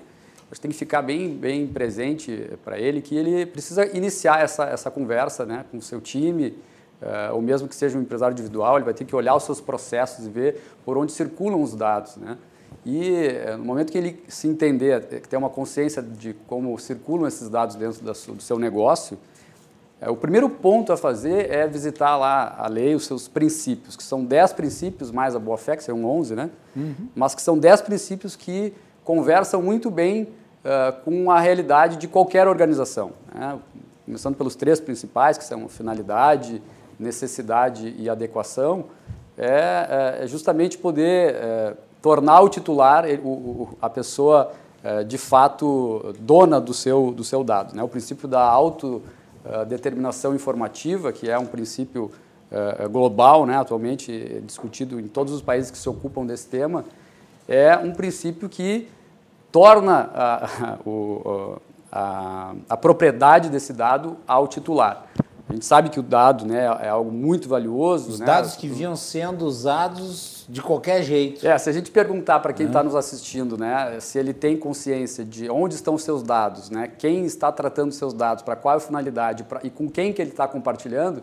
[SPEAKER 5] que tem que ficar bem, bem presente para ele que ele precisa iniciar essa, essa conversa né, com o seu time, uh, ou mesmo que seja um empresário individual, ele vai ter que olhar os seus processos e ver por onde circulam os dados. Né? E uh, no momento que ele se entender, que ter uma consciência de como circulam esses dados dentro da, do seu negócio, o primeiro ponto a fazer é visitar lá a lei, os seus princípios, que são 10 princípios, mais a boa-fé, que são 11, né? Uhum. mas que são 10 princípios que conversam muito bem com a realidade de qualquer organização. Né? Começando pelos três principais, que são finalidade, necessidade e adequação, é, é justamente poder é, tornar o titular, o, o, a pessoa é, de fato dona do seu, do seu dado. Né? O princípio da autodeterminação informativa, que é um princípio é, global, né, atualmente discutido em todos os países que se ocupam desse tema, é um princípio que torna a, a, a, propriedade desse dado ao titular. A gente sabe que o dado né, é algo muito valioso.
[SPEAKER 2] Os
[SPEAKER 5] né?
[SPEAKER 2] dados que vinham sendo usados de qualquer jeito.
[SPEAKER 5] É, se a gente perguntar para quem está uhum. nos assistindo, né, se ele tem consciência de onde estão os seus dados, né, quem está tratando seus dados, para qual finalidade pra, e com quem que ele está compartilhando,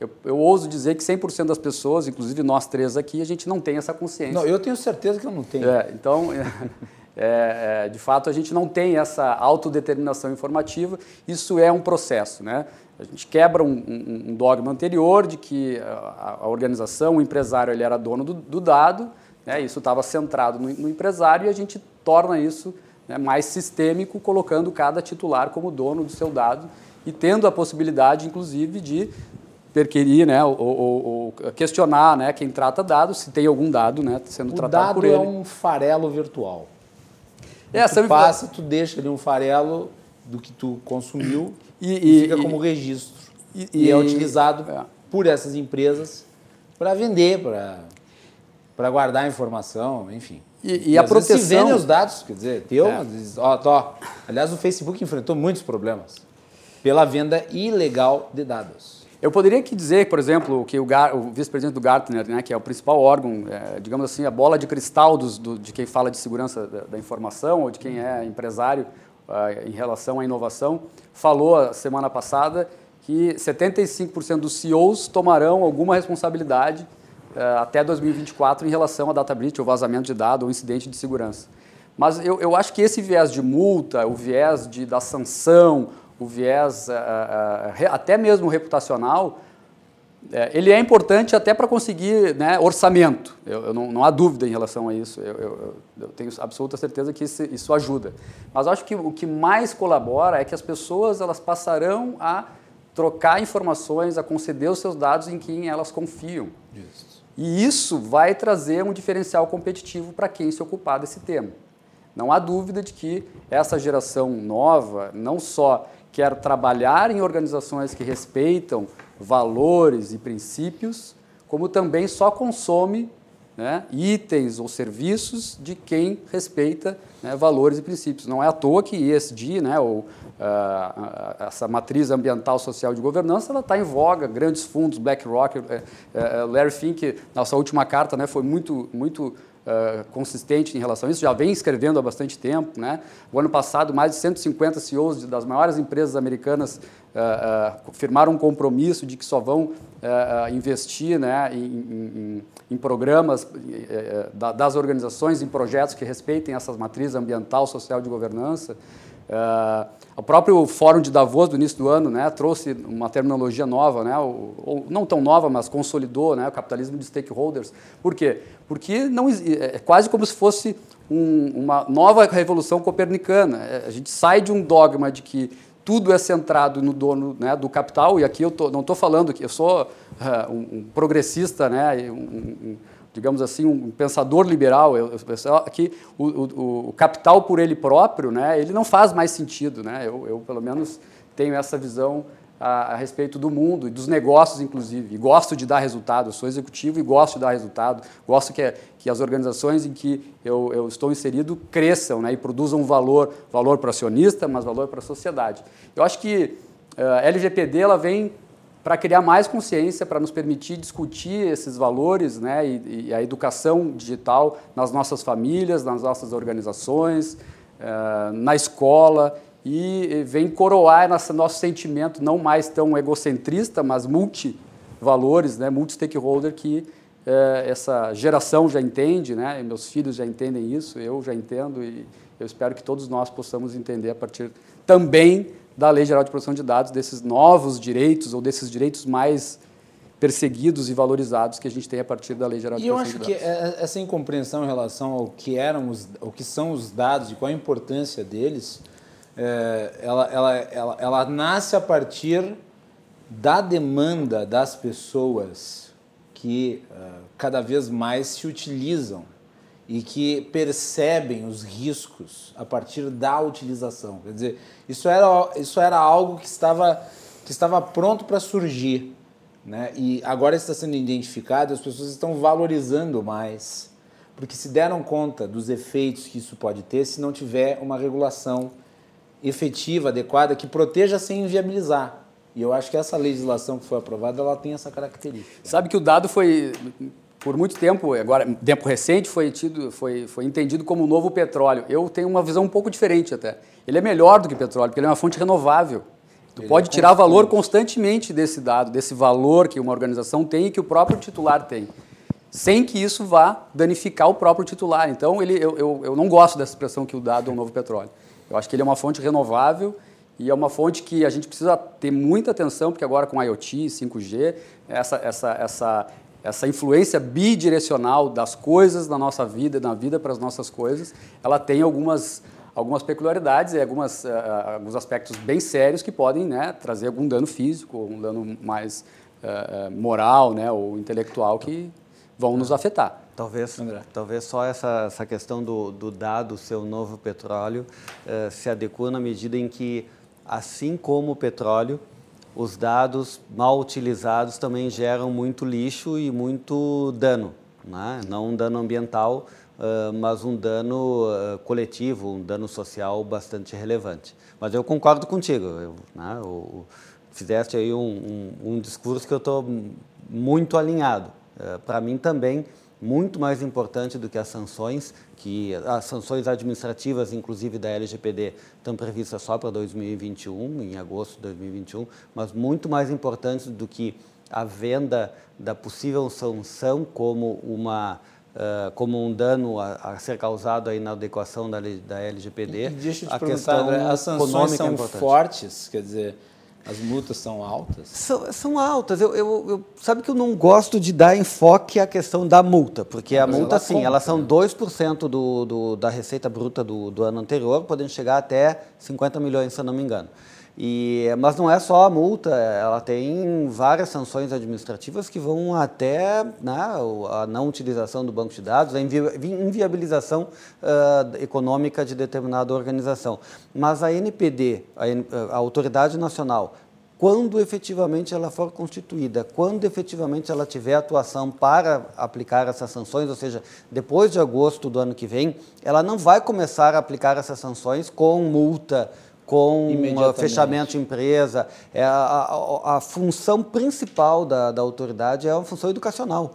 [SPEAKER 5] eu, eu, ouso dizer que 100% das pessoas, inclusive nós três aqui, a gente não tem essa consciência.
[SPEAKER 2] Não, eu tenho certeza que eu não tenho.
[SPEAKER 5] É, então, É, é, de fato, a gente não tem essa autodeterminação informativa, isso é um processo. Né? A gente quebra um, um, um dogma anterior de que a, a, organização, o empresário, ele era dono do, do dado, né? isso estava centrado no, no, empresário e a gente torna isso né, mais sistêmico, colocando cada titular como dono do seu dado e tendo a possibilidade, inclusive, de perquirir, né, ou, ou, ou, questionar, né, quem trata dados, se tem algum dado, né, sendo
[SPEAKER 2] o
[SPEAKER 5] tratado por
[SPEAKER 2] ele.
[SPEAKER 5] O
[SPEAKER 2] dado é um farelo virtual.
[SPEAKER 5] É,
[SPEAKER 2] tu passa, tu deixa ali um farelo do que tu consumiu e, e, e fica como registro. E, e é utilizado é. por essas empresas para vender, para guardar informação, enfim.
[SPEAKER 5] E, e a proteção... se vendem
[SPEAKER 2] os dados, quer dizer, teu, é. ó, ó, aliás, o Facebook enfrentou muitos problemas pela venda ilegal de dados.
[SPEAKER 5] Eu poderia aqui dizer, por exemplo, que o, o vice-presidente do Gartner, né, que é o principal órgão, é, digamos assim, a bola de cristal dos, do, de quem fala de segurança da, da, informação ou de quem é empresário uh, em relação à inovação, falou semana passada que 75% dos CEOs tomarão alguma responsabilidade uh, até 2024 em relação a data breach, ou vazamento de dados, ou incidente de segurança. Mas eu, eu acho que esse viés de multa, o viés de, da sanção, o viés uh, uh, até mesmo reputacional, uh, ele é importante até para conseguir né, orçamento. Eu, eu não, não, há dúvida em relação a isso. Eu, eu, eu tenho absoluta certeza que isso, isso, ajuda. Mas acho que o que mais colabora é que as pessoas elas passarão a trocar informações, a conceder os seus dados em quem elas confiam. Isso. E isso vai trazer um diferencial competitivo para quem se ocupar desse tema. Não há dúvida de que essa geração nova, não só quer trabalhar em organizações que respeitam valores e princípios, como também só consome né, itens ou serviços de quem respeita né, valores e princípios. Não é à toa que ESG, né, ou uh, essa matriz ambiental social de governança, ela está em voga. Grandes fundos, BlackRock, uh, uh, Larry Fink, nossa última carta, né, foi muito, muito Uh, consistente em relação a isso, já vem escrevendo há bastante tempo. Né? O ano passado, mais de 150 CEOs das maiores empresas americanas uh, uh, firmaram um compromisso de que só vão investir né, em, em, em programas das organizações, em projetos que respeitem essas matrizes ambiental, social de governança. Uh, o próprio Fórum de Davos do início do ano né, trouxe uma terminologia nova, né, ou, ou, não tão nova, mas consolidou né, o capitalismo de stakeholders. Por quê? Porque não, é, é quase como se fosse um, uma nova revolução copernicana. É, a gente sai de um dogma de que tudo é centrado no dono né, do capital, e aqui eu tô, não estou falando que eu sou uh, um, um, progressista, né, um, digamos assim, um pensador liberal, que o, o, o, capital por ele próprio, né, ele não faz mais sentido. Né? Eu, eu pelo menos, tenho essa visão a, a, respeito do mundo e dos negócios, inclusive. E gosto de dar resultado. Eu sou executivo e gosto de dar resultado. Gosto que, que as organizações em que eu, eu estou inserido cresçam né, e produzam valor, valor para o acionista, mas valor para a sociedade. Eu acho que a LGPD ela vem para criar mais consciência, para nos permitir discutir esses valores né, e, e, a educação digital nas nossas famílias, nas nossas organizações, uh, na escola, e vem coroar nosso, nosso sentimento não mais tão egocentrista, mas multi-valores, né, multi-stakeholder, que uh, essa geração já entende, né, meus filhos já entendem isso, eu já entendo, e eu espero que todos nós possamos entender a partir também da Lei Geral de Proteção de Dados, desses novos direitos ou desses direitos mais perseguidos e valorizados que a gente tem a partir da Lei Geral de Proteção de Dados.
[SPEAKER 2] E eu acho que é, é, essa incompreensão em relação ao que eram os, o que são os dados e qual a importância deles, é, ela, ela, ela, ela nasce a partir da demanda das pessoas que uh, cada vez mais se utilizam e que percebem os riscos a partir da utilização. Quer dizer, isso era, isso era algo que estava, que estava pronto para surgir. Né? E agora está sendo identificado, as pessoas estão valorizando mais, porque se deram conta dos efeitos que isso pode ter se não tiver uma regulação efetiva, adequada, que proteja sem inviabilizar. E eu acho que essa legislação que foi aprovada, ela tem essa característica.
[SPEAKER 5] Sabe que o dado foi por muito tempo, agora tempo recente, foi, tido, foi, foi entendido como o novo petróleo. Eu tenho uma visão um pouco diferente até. Ele é melhor do que petróleo, porque ele é uma fonte renovável. Tu ele pode é tirar valor constantemente desse dado, desse valor que uma organização tem e que o próprio titular tem, sem que isso vá danificar o próprio titular. Então, ele, eu, eu, eu não gosto dessa expressão que o dado é um novo petróleo. Eu acho que ele é uma fonte renovável e é uma fonte que a gente precisa ter muita atenção, porque agora com IoT, 5G, essa, essa, essa, essa influência bidirecional das coisas na nossa vida, na vida para as nossas coisas, ela tem algumas, algumas peculiaridades e algumas, uh, alguns aspectos bem sérios que podem né, trazer algum dano físico, um dano mais uh, moral né, ou intelectual que vão nos afetar.
[SPEAKER 4] Talvez, talvez só essa, essa questão do, do dado ser o novo petróleo uh, se adequa na medida em que, assim como o petróleo, os dados mal utilizados também geram muito lixo e muito dano, né? não um dano ambiental, uh, mas um dano uh, coletivo, um dano social bastante relevante. Mas eu concordo contigo, eu, né? o, fizeste aí um, um, um, discurso que eu estou muito alinhado. Uh, Para mim também, muito mais importante do que as sanções, que as sanções administrativas, inclusive da LGPD, estão previstas só para 2021, em agosto de 2021, mas muito mais importante do que a venda da possível sanção como uma Uh, como um dano a, a, ser causado aí na adequação da, da LGPD.
[SPEAKER 2] E, deixa eu te a perguntar, André, as sanções são é fortes, quer dizer, as multas são altas?
[SPEAKER 4] São, são altas. Eu, eu, eu, sabe que eu não gosto de dar enfoque à questão da multa, porque a multa, ela sim, conta, elas são né? 2% do, do, da receita bruta do, do ano anterior, podendo chegar até 50 milhões, se eu não me engano. E, mas não é só a multa, ela tem várias sanções administrativas que vão até né, a não utilização do banco de dados, a inviabilização uh, econômica de determinada organização. Mas a NPD, a, a Autoridade Nacional, quando efetivamente ela for constituída, quando efetivamente ela tiver atuação para aplicar essas sanções, ou seja, depois de agosto do ano que vem, ela não vai começar a aplicar essas sanções com multa, com fechamento de empresa. É a, a, a função principal da, da autoridade é uma função educacional,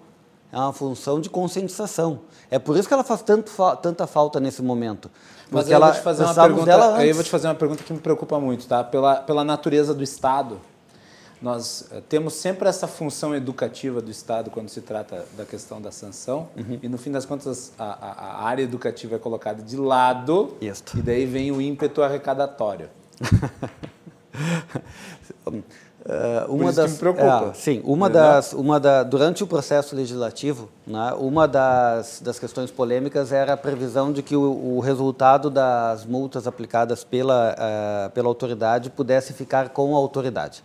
[SPEAKER 4] é uma função de conscientização. É por isso que ela faz tanto, tanta falta nesse momento.
[SPEAKER 2] Mas aí, ela, eu vou te fazer uma pergunta, aí eu vou te fazer uma pergunta que me preocupa muito, tá? Pela, pela natureza do Estado, nós eh, temos sempre essa função educativa do Estado quando se trata da questão da sanção uhum. e no fim das contas a, a, área educativa é colocada de lado Isto. e daí vem o ímpeto arrecadatório.
[SPEAKER 4] Uh, uma das, é, sim, uma das, uma da, durante o processo legislativo, né, uma das, das questões polêmicas era a previsão de que o, o resultado das multas aplicadas pela, uh, pela autoridade pudesse ficar com a autoridade.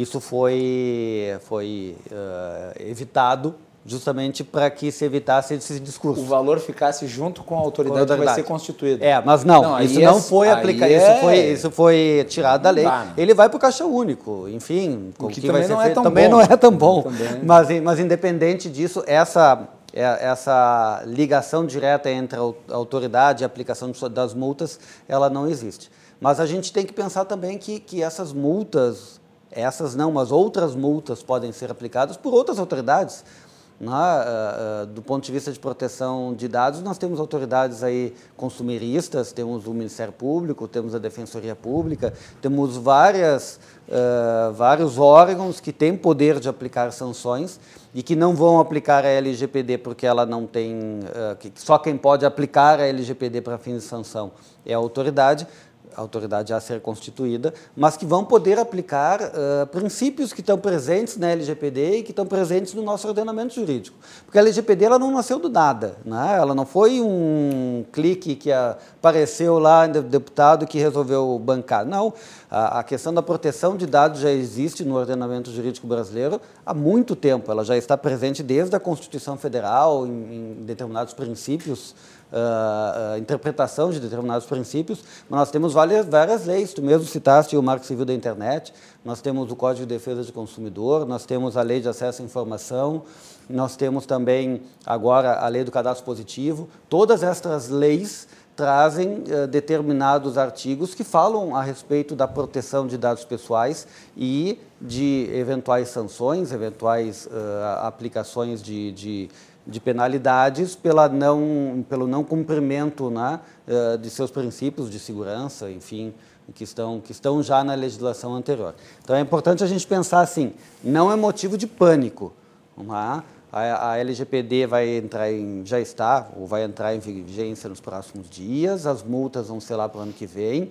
[SPEAKER 4] Isso foi, foi uh, evitado justamente para que se evitasse esse discurso.
[SPEAKER 2] O valor ficasse junto com a autoridade, com a autoridade. que vai ser constituída.
[SPEAKER 4] É, mas não, não isso não é, foi aplicado, é... isso, foi, isso foi tirado da lei. Né? Ele vai para o caixa único, enfim,
[SPEAKER 2] o que, que também, não é, tão
[SPEAKER 4] também
[SPEAKER 2] bom.
[SPEAKER 4] não é tão bom. Mas, mas independente disso, essa é, essa ligação direta entre a autoridade e a aplicação das multas, ela não existe. Mas a gente tem que pensar também que, que essas multas, essas não, mas outras multas podem ser aplicadas por outras autoridades. Né? Uh, uh, do ponto de vista de proteção de dados, nós temos autoridades aí consumeristas, temos o Ministério Público, temos a Defensoria Pública, temos várias, uh, vários órgãos que têm poder de aplicar sanções e que não vão aplicar a LGPD porque ela não tem, que só quem pode aplicar a LGPD para fins de sanção é a autoridade, autoridade a ser constituída, mas que vão poder aplicar uh, princípios que estão presentes na LGPD e que estão presentes no nosso ordenamento jurídico. Porque a LGPD ela não nasceu do nada, né? ela não foi um clique que apareceu lá deputado que resolveu bancar. Não, a, a questão da proteção de dados já existe no ordenamento jurídico brasileiro há muito tempo, ela já está presente desde a Constituição Federal em, em determinados princípios uh, interpretação de determinados princípios, mas nós temos várias, várias leis. Tu mesmo citaste o Marco Civil da Internet, nós temos o Código de Defesa do Consumidor, nós temos a Lei de Acesso à Informação, nós temos também agora a Lei do Cadastro Positivo. Todas estas leis trazem uh, determinados artigos que falam a respeito da proteção de dados pessoais e de eventuais sanções, eventuais uh, aplicações de, de, de penalidades pela não, pelo não cumprimento né, eh, de seus princípios de segurança, enfim, que estão, que estão já na legislação anterior. Então é importante a gente pensar assim, não é motivo de pânico. Né? A, a LGPD vai entrar em, já está, ou vai entrar em vigência nos próximos dias, as multas vão ser lá para o ano que vem,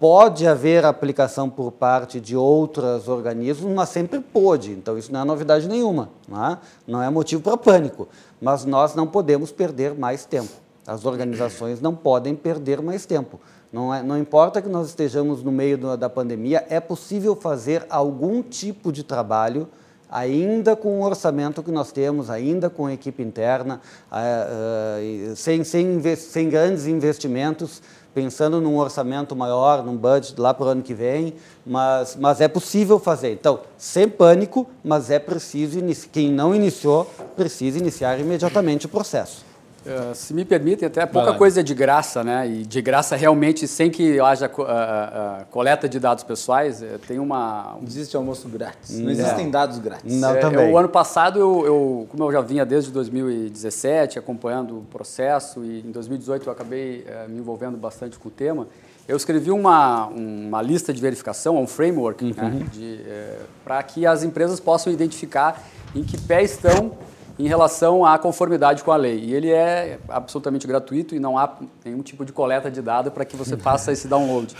[SPEAKER 4] Pode haver aplicação por parte de outros organismos, mas sempre pode. Então, isso não é novidade nenhuma. Não é, não é motivo para pânico. Mas nós não podemos perder mais tempo. As organizações não podem perder mais tempo. Não, é, não importa que nós estejamos no meio do, da pandemia, é possível fazer algum tipo de trabalho, ainda com o orçamento que nós temos, ainda com a equipe interna, uh, uh, sem, sem, sem grandes investimentos pensando num orçamento maior, num budget lá para o ano que vem, mas, mas é possível fazer. Então, sem pânico, mas é preciso, quem não iniciou, precisa iniciar imediatamente o processo.
[SPEAKER 5] Uh, se me permitem, até pouca coisa é de graça, né? E de graça realmente, sem que haja uh, uh, coleta de dados pessoais, tem uma...
[SPEAKER 2] Não existe almoço grátis. Não, não existem dados grátis.
[SPEAKER 5] Não, é, também. o ano passado, eu, eu, como eu já vinha desde 2017 acompanhando o processo, e em 2018 eu acabei me envolvendo bastante com o tema, eu escrevi uma, uma lista de verificação, um framework, né? uhum. né? para que as empresas possam identificar em que pé estão em relação à conformidade com a lei. E ele é absolutamente gratuito e não há nenhum tipo de coleta de dados para que você faça esse download.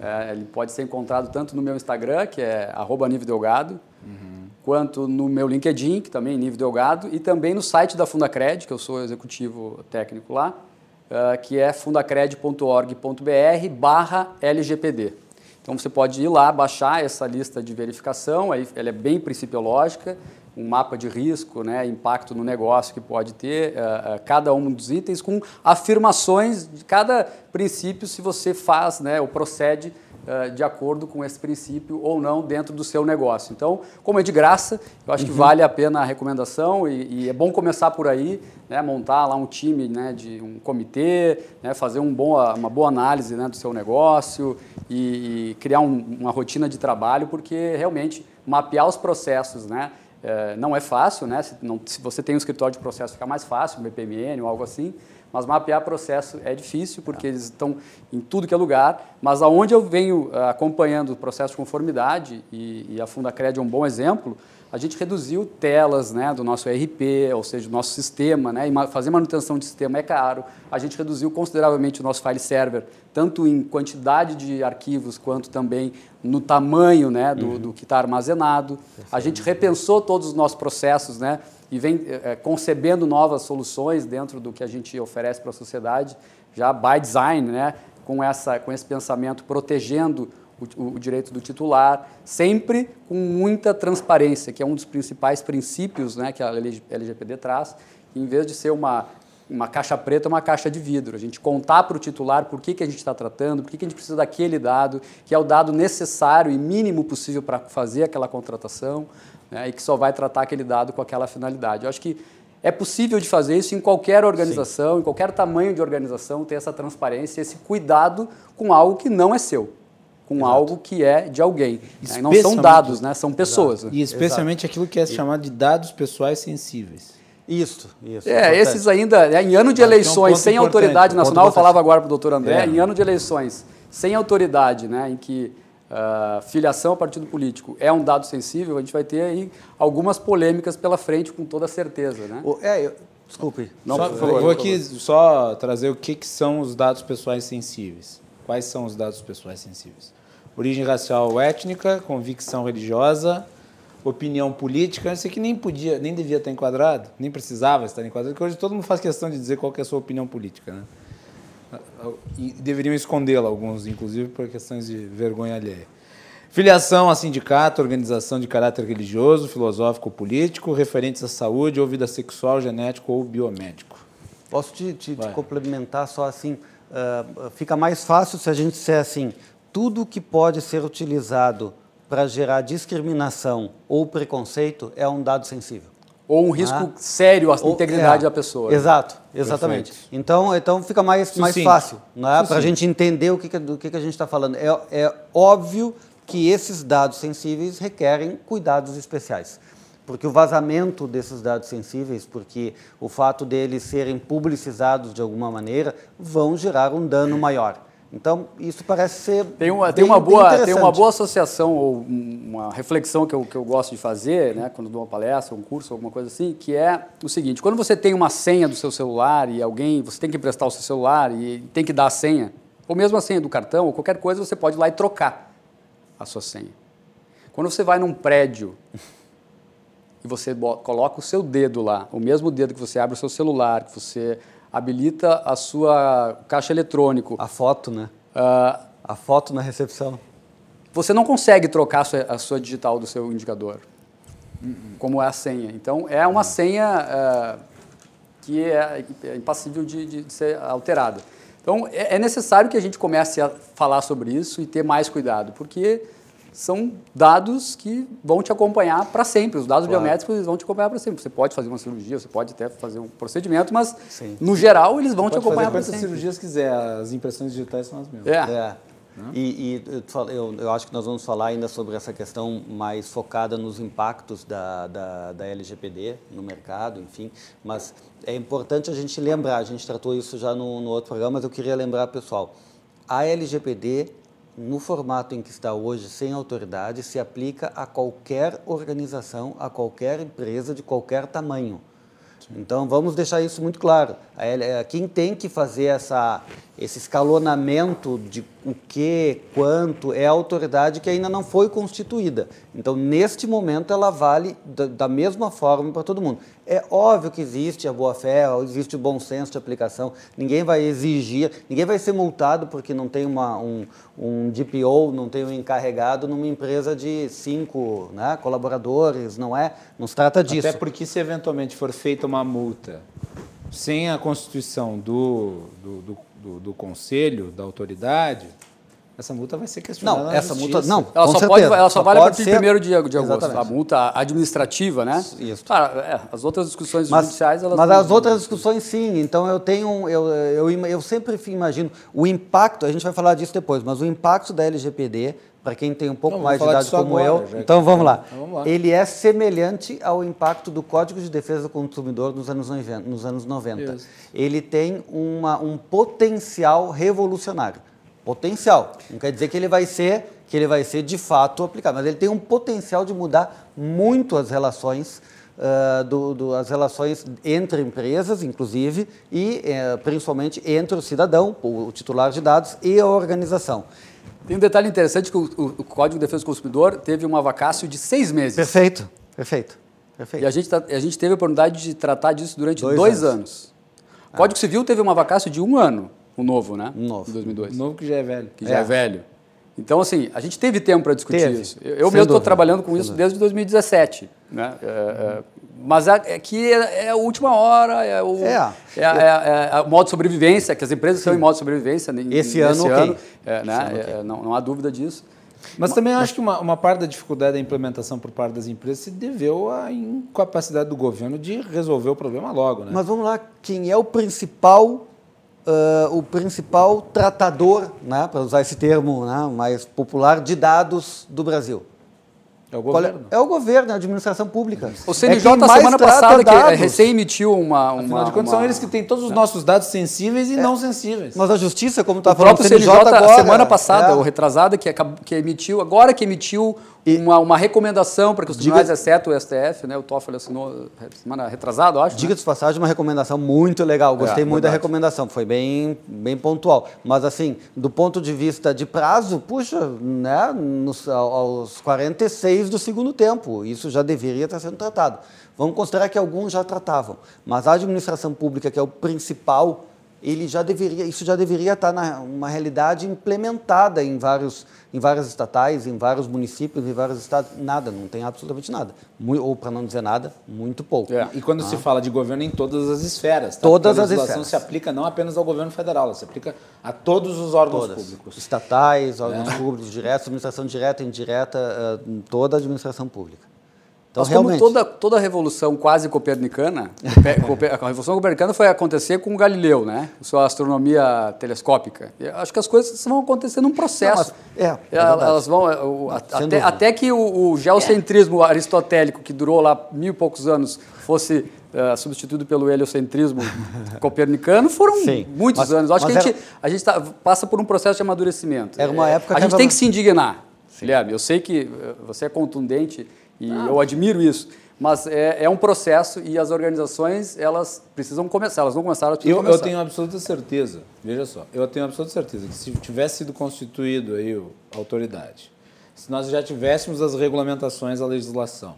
[SPEAKER 5] É, ele pode ser encontrado tanto no meu Instagram, que é @nivedelgado, uhum. quanto no meu LinkedIn, que também é Nível Delgado, e também no site da Fundacred, que eu sou executivo técnico lá, uh, que é fundacred.org.br barra LGPD. Então você pode ir lá, baixar essa lista de verificação, aí ela é bem principiológica, um mapa de risco, né, impacto no negócio que pode ter, uh, uh, cada um dos itens com afirmações de cada princípio se você faz né, ou procede uh, de acordo com esse princípio ou não dentro do seu negócio. Então, como é de graça, eu acho uhum. que vale a pena a recomendação e, e é bom começar por aí, né, montar lá um time né, de um comitê, né, fazer um bom, uma boa análise né, do seu negócio e, e criar um, uma rotina de trabalho, porque realmente mapear os processos, né, é, não é fácil, né? Se, não, se, você tem um escritório de processo, fica mais fácil, um BPMN ou algo assim. Mas mapear processo é difícil, porque eles estão em tudo que é lugar. Mas aonde eu venho uh, acompanhando o processo de conformidade, e, e a Fundacred é um bom exemplo, a gente reduziu telas né, do nosso ERP, ou seja, do nosso sistema, né, e fazer manutenção de sistema é caro. A gente reduziu consideravelmente o nosso file server, tanto em quantidade de arquivos, quanto também no tamanho né, do, uhum. do que está armazenado. A gente repensou todos os nossos processos né, e vem é, concebendo novas soluções dentro do que a gente oferece para a sociedade, já by design, né, com, essa, com esse pensamento protegendo o, o, direito do titular, sempre com muita transparência, que é um dos principais princípios né, que a LGPD traz, em vez de ser uma, uma caixa preta, uma caixa de vidro. A gente contar para o titular por que, que a gente está tratando, por que, que a gente precisa daquele dado, que é o dado necessário e mínimo possível para fazer aquela contratação, né, e que só vai tratar aquele dado com aquela finalidade. Eu acho que é possível de fazer isso em qualquer organização, Sim. em qualquer tamanho de organização, ter essa transparência, esse cuidado com algo que não é seu com Exato. algo que é de alguém. Né? Não são dados, né? são pessoas. Né?
[SPEAKER 2] E especialmente Exato. aquilo que é chamado de dados pessoais sensíveis.
[SPEAKER 5] Isso, isso. É, esses ainda, né, em ano de eleições, um sem autoridade nacional, eu falava agora para o doutor André, é. em ano de eleições, sem autoridade, né, em que uh, filiação ao partido político é um dado sensível, a gente vai ter aí algumas polêmicas pela frente, com toda certeza. Né?
[SPEAKER 2] É, eu, desculpe. Não, só, favor, vou aqui só trazer o que, que são os dados pessoais sensíveis. Quais são os dados pessoais sensíveis? Origem racial ou étnica, convicção religiosa, opinião política, isso aqui nem podia, nem devia estar enquadrado, nem precisava estar enquadrado, porque hoje todo mundo faz questão de dizer qual é a sua opinião política, né? E deveriam escondê-la, alguns, inclusive, por questões de vergonha alheia. Filiação a sindicato, organização de caráter religioso, filosófico ou político, referentes à saúde ou vida sexual, genético ou biomédico.
[SPEAKER 4] Posso te, te, te complementar só assim? Uh, fica mais fácil se a gente disser assim, tudo que pode ser utilizado para gerar discriminação ou preconceito é um dado sensível.
[SPEAKER 5] Ou um risco ah. sério à integridade é, da pessoa.
[SPEAKER 4] Exato, exatamente. Então, então fica mais, mais fácil né, para a gente entender o que, do que, que a gente está falando. É, é óbvio que esses dados sensíveis requerem cuidados especiais. Porque o vazamento desses dados sensíveis, porque o fato deles serem publicizados de alguma maneira, vão gerar um dano maior. Então, isso parece ser.
[SPEAKER 5] Tem uma, tem uma, boa, tem uma boa associação ou uma reflexão que eu, que eu gosto de fazer, né, quando dou uma palestra, um curso, alguma coisa assim, que é o seguinte: quando você tem uma senha do seu celular e alguém, você tem que emprestar o seu celular e tem que dar a senha, ou mesmo a senha do cartão, ou qualquer coisa, você pode ir lá e trocar a sua senha. Quando você vai num prédio e você coloca o seu dedo lá, o mesmo dedo que você abre o seu celular, que você habilita a sua caixa eletrônico.
[SPEAKER 4] A foto, né? Uh, a foto na recepção.
[SPEAKER 5] Você não consegue trocar a sua, a sua digital do seu indicador, como é a senha. Então, é uma senha uh, que é, é impassível de, de, de, ser alterada. Então, é, é necessário que a gente comece a falar sobre isso e ter mais cuidado, porque são dados que vão te acompanhar para sempre. Os dados claro. biométricos vão te acompanhar para sempre. Você pode fazer uma cirurgia, você pode até fazer um procedimento, mas Sim. no geral eles vão você te acompanhar para sempre.
[SPEAKER 2] quantas cirurgias quiser, as impressões digitais são as mesmas.
[SPEAKER 4] É. é. E, e eu, eu, acho que nós vamos falar ainda sobre essa questão mais focada nos impactos da, da, da LGPD no mercado, enfim. Mas é importante a gente lembrar, a gente tratou isso já no, no outro programa, mas eu queria lembrar, pessoal, a LGPD no formato em que está hoje, sem autoridade, se aplica a qualquer organização, a qualquer empresa de qualquer tamanho. Então, vamos deixar isso muito claro. Quem tem que fazer essa, esse escalonamento de o que, quanto, é a autoridade que ainda não foi constituída. Então, neste momento, ela vale da, da mesma forma para todo mundo. É óbvio que existe a boa-fé, existe o bom senso de aplicação, ninguém vai exigir, ninguém vai ser multado porque não tem uma, um, um DPO, não tem um encarregado numa empresa de cinco né, colaboradores, não é? Não se trata disso.
[SPEAKER 2] Até porque se eventualmente for feita uma multa sem a constituição do, do, do do, do conselho, da autoridade, essa multa vai ser questionada.
[SPEAKER 4] Não, essa multa não.
[SPEAKER 5] Ela só, pode, ela só, só vale a partir de 1 de, de agosto. Exatamente. A multa administrativa, né?
[SPEAKER 4] Isso.
[SPEAKER 5] Claro, é, as outras discussões
[SPEAKER 4] mas,
[SPEAKER 5] judiciais, elas.
[SPEAKER 4] Mas as outras discussões, sim. Então eu tenho. Eu, eu, eu sempre imagino o impacto, a gente vai falar disso depois, mas o impacto da LGPD para quem tem um pouco não, mais de idade como
[SPEAKER 2] agora,
[SPEAKER 4] eu. Então vamos lá. Então, vamos lá. Ele é semelhante ao impacto do Código de Defesa do Consumidor nos anos 90. Nos anos 90. Ele tem uma, um potencial revolucionário. Potencial. Não quer dizer que ele vai ser que ele vai ser de fato aplicado, mas ele tem um potencial de mudar muito as relações Uh, do, do, as relações entre empresas, inclusive, e uh, principalmente entre o cidadão, o, o, titular de dados, e a organização.
[SPEAKER 5] Tem um detalhe interessante que o, o, o, Código de Defesa do Consumidor teve uma vacácio de seis meses.
[SPEAKER 4] Perfeito, perfeito. perfeito.
[SPEAKER 5] E a gente, tá, a gente teve a oportunidade de tratar disso durante dois, dois anos. anos. O Código ah. Civil teve uma vacácio de um ano, o novo, né?
[SPEAKER 4] Um novo.
[SPEAKER 5] Em 2002.
[SPEAKER 2] O novo que já é velho.
[SPEAKER 5] Que já é, é velho. Então, assim, a gente teve tempo para discutir teve. isso. Eu, eu mesmo estou trabalhando com isso desde 2017. Né? É, é, mas aqui é, é, a última hora, é o, é. É, é, é, o modo de sobrevivência, que as empresas Sim. estão em modo de sobrevivência.
[SPEAKER 4] Esse ano, ano,
[SPEAKER 5] okay. né? okay. não, não há dúvida disso.
[SPEAKER 2] Mas também acho que uma, uma parte da dificuldade da implementação por parte das empresas se deveu à incapacidade do governo de resolver o problema logo. Né?
[SPEAKER 4] Mas vamos lá, quem é o principal Uh, o principal tratador, né, para usar esse termo né, mais popular, de dados do Brasil.
[SPEAKER 2] É o governo.
[SPEAKER 4] É, é o governo, é a administração pública.
[SPEAKER 5] O CNJ, é semana passada, que recém emitiu uma... uma
[SPEAKER 2] Afinal de contas, uma... são eles que têm todos os nossos dados sensíveis e é. não sensíveis.
[SPEAKER 4] Mas a justiça, como está
[SPEAKER 5] falando, o próprio CNJ, CNJ agora, semana passada, é. ou retrasada, que, que emitiu, agora que emitiu uma, uma recomendação para que os tribunais, Diga... exceto o STF, né, o Toffoli assinou semana retrasada, acho.
[SPEAKER 4] Diga
[SPEAKER 5] né?
[SPEAKER 4] de passagem, uma recomendação muito legal. Gostei é, muito verdade. da recomendação, foi bem, bem pontual. Mas, assim, do ponto de vista de prazo, puxa, né, nos, aos 46 do segundo tempo, isso já deveria estar sendo tratado. Vamos considerar que alguns já tratavam, mas a administração pública, que é o principal ele já deveria, isso já deveria estar na uma realidade implementada em vários, em várias estatais, em vários municípios, em vários estados. Nada, não tem absolutamente nada. Muito, ou para não dizer nada, muito pouco.
[SPEAKER 2] É. E quando ah. se fala de governo em todas as esferas, tá?
[SPEAKER 4] todas
[SPEAKER 2] as
[SPEAKER 4] esferas. A legislação
[SPEAKER 2] se aplica não apenas ao governo federal, ela se aplica a todos os órgãos todas. públicos,
[SPEAKER 4] estatais, órgãos é. públicos diretos, administração direta, indireta, eh, toda a administração pública.
[SPEAKER 5] Então, Mas realmente... como toda, toda a revolução quase copernicana, a revolução copernicana foi acontecer com Galileu, né? Sua astronomia telescópica. Eu acho que as coisas vão acontecer num processo. Não, é, é elas vão é, até, até, que o, o geocentrismo aristotélico que durou lá mil e poucos anos fosse uh, substituído pelo heliocentrismo copernicano, foram Sim, muitos mas, anos. Acho que a gente, era... a gente tá, passa por um processo de amadurecimento.
[SPEAKER 4] Era uma época.
[SPEAKER 5] A gente tem que se indignar. Guilherme, eu sei que você é contundente e ah. eu admiro isso. Mas é, é, um processo e as organizações, elas precisam começar, elas não começaram,
[SPEAKER 2] eu,
[SPEAKER 5] começar.
[SPEAKER 2] Eu tenho absoluta certeza, veja só, eu tenho absoluta certeza que se tivesse sido constituído aí a autoridade, se nós já tivéssemos as regulamentações, a legislação,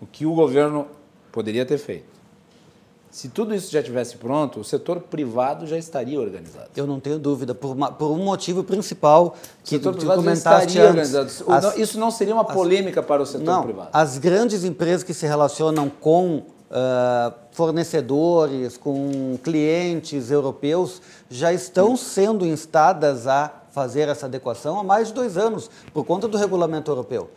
[SPEAKER 2] o que o governo poderia ter feito? Se tudo isso já tivesse pronto, o setor privado já estaria organizado.
[SPEAKER 4] Eu não tenho dúvida, por, uma, por um motivo principal que
[SPEAKER 2] tu, estaria antes, organizado. As, isso não seria uma polêmica as, para o setor
[SPEAKER 4] não,
[SPEAKER 2] privado.
[SPEAKER 4] As grandes empresas que se relacionam com uh, fornecedores, com clientes europeus, já estão sendo instadas a fazer essa adequação há mais de dois anos, por conta do regulamento europeu.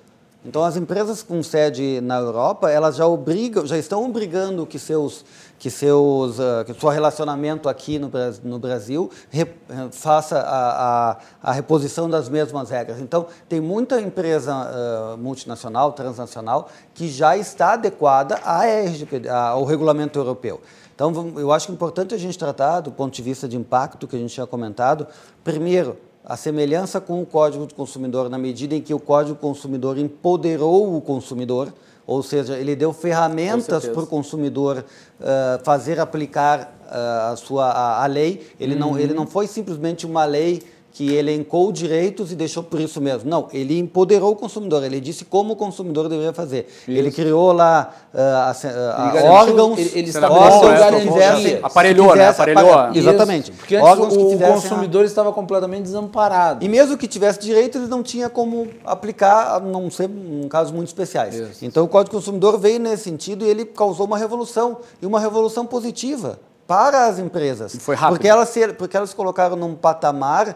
[SPEAKER 4] Então, as empresas com sede na Europa, elas já obrigam, já estão obrigando que seus que seus uh, que seu relacionamento aqui no, no Brasil re, faça a, a, a, reposição das mesmas regras. Então, tem muita empresa uh, multinacional, transnacional, que já está adequada à RGPD, ao regulamento europeu. Então, eu acho que é importante a gente tratar, do ponto de vista de impacto que a gente tinha comentado, primeiro, a semelhança com o Código do Consumidor, na medida em que o Código do Consumidor empoderou o consumidor, Ou seja, ele deu ferramentas para o consumidor uh, fazer aplicar uh, a sua a, a lei. Ele, uhum. não, ele não foi simplesmente uma lei que elencou direitos e deixou por isso mesmo. Não, ele empoderou o consumidor, ele disse como o consumidor deveria fazer. Isso. Ele criou lá uh, uh, órgãos,
[SPEAKER 2] ele, ele estabeleceu garantia.
[SPEAKER 5] Aparelhou, né? Aparelhou.
[SPEAKER 4] Exatamente.
[SPEAKER 2] Porque antes o, o consumidor a... estava completamente desamparado.
[SPEAKER 4] E mesmo que tivesse direito, eles não tinha como aplicar, a não ser em casos muito especiais. Isso. Então o Código do Consumidor veio nesse sentido e ele causou uma revolução, e uma revolução positiva para as empresas.
[SPEAKER 5] E foi rápido.
[SPEAKER 4] Porque elas se, porque elas se colocaram num patamar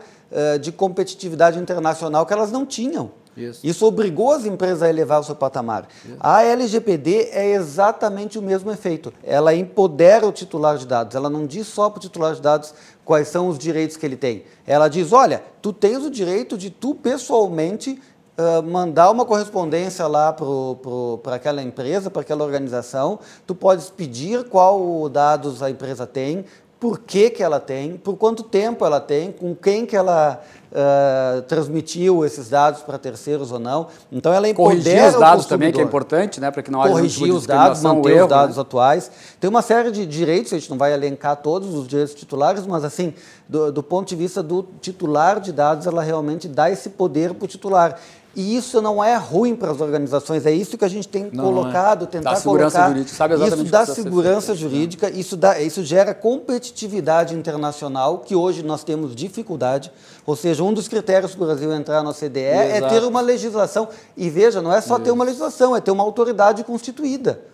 [SPEAKER 4] de competitividade internacional que elas não tinham. Isso. Isso obrigou as empresas a elevar o seu patamar. Isso. A LGPD é exatamente o mesmo efeito. Ela empodera o titular de dados. Ela não diz só para o titular de dados quais são os direitos que ele tem. Ela diz: olha, tu tens o direito de tu pessoalmente Uh, mandar uma correspondência lá para aquela empresa, para aquela organização. Tu podes pedir qual dados a empresa tem, por que, que ela tem, por quanto tempo ela tem, com quem que ela uh, transmitiu esses dados para terceiros ou não. Então ela empodera
[SPEAKER 5] Corrigir os dados também, que é importante, né, para que não haja
[SPEAKER 4] Corrigir os dados, manter erro, os dados né? atuais. Tem uma série de direitos, a gente não vai elencar todos os direitos titulares, mas assim, do, do ponto de vista do titular de dados, ela realmente dá esse poder para o titular. E isso não é ruim para as organizações, é isso que a gente tem não, colocado, não é. tentar dá segurança colocar. Jurídica, sabe exatamente isso dá segurança jurídica, isso, dá, isso gera competitividade internacional, que hoje nós temos dificuldade. Ou seja, um dos critérios para o Brasil entrar na OCDE Exato. é ter uma legislação. E veja, não é só isso. ter uma legislação, é ter uma autoridade constituída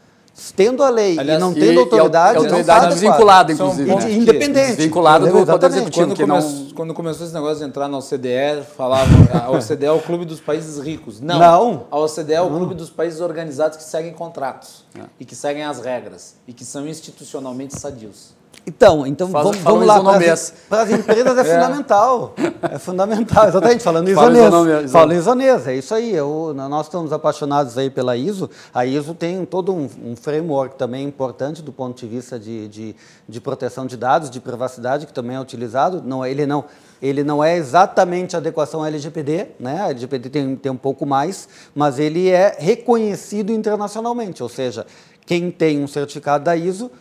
[SPEAKER 4] tendo a lei Aliás, e não tendo e, autoridade, e
[SPEAKER 5] autoridade não desvinculada, inclusive.
[SPEAKER 4] Né? Independente.
[SPEAKER 5] Desvinculado do
[SPEAKER 2] Poder Executivo. Quando, come, não... quando começou esse negócio de entrar na OCDE, falavam a OCDE é o clube dos países ricos. Não. não. A OCDE é o clube dos países organizados que seguem contratos é. e que seguem as regras e que são institucionalmente sadios.
[SPEAKER 4] Então, então Faz, vamos, vamos lá. Para as, para as empresas é, é, fundamental. É fundamental, exatamente, falando isonês. Falando isonês, é isso aí. Eu, nós estamos apaixonados aí pela ISO. A ISO tem todo um, um framework também importante do ponto de vista de, de, de, proteção de dados, de privacidade, que também é utilizado. Não, ele, não, ele não é exatamente adequação à LGPD, né? a LGPD tem, tem um pouco mais, mas ele é reconhecido internacionalmente, ou seja, quem tem um certificado da ISO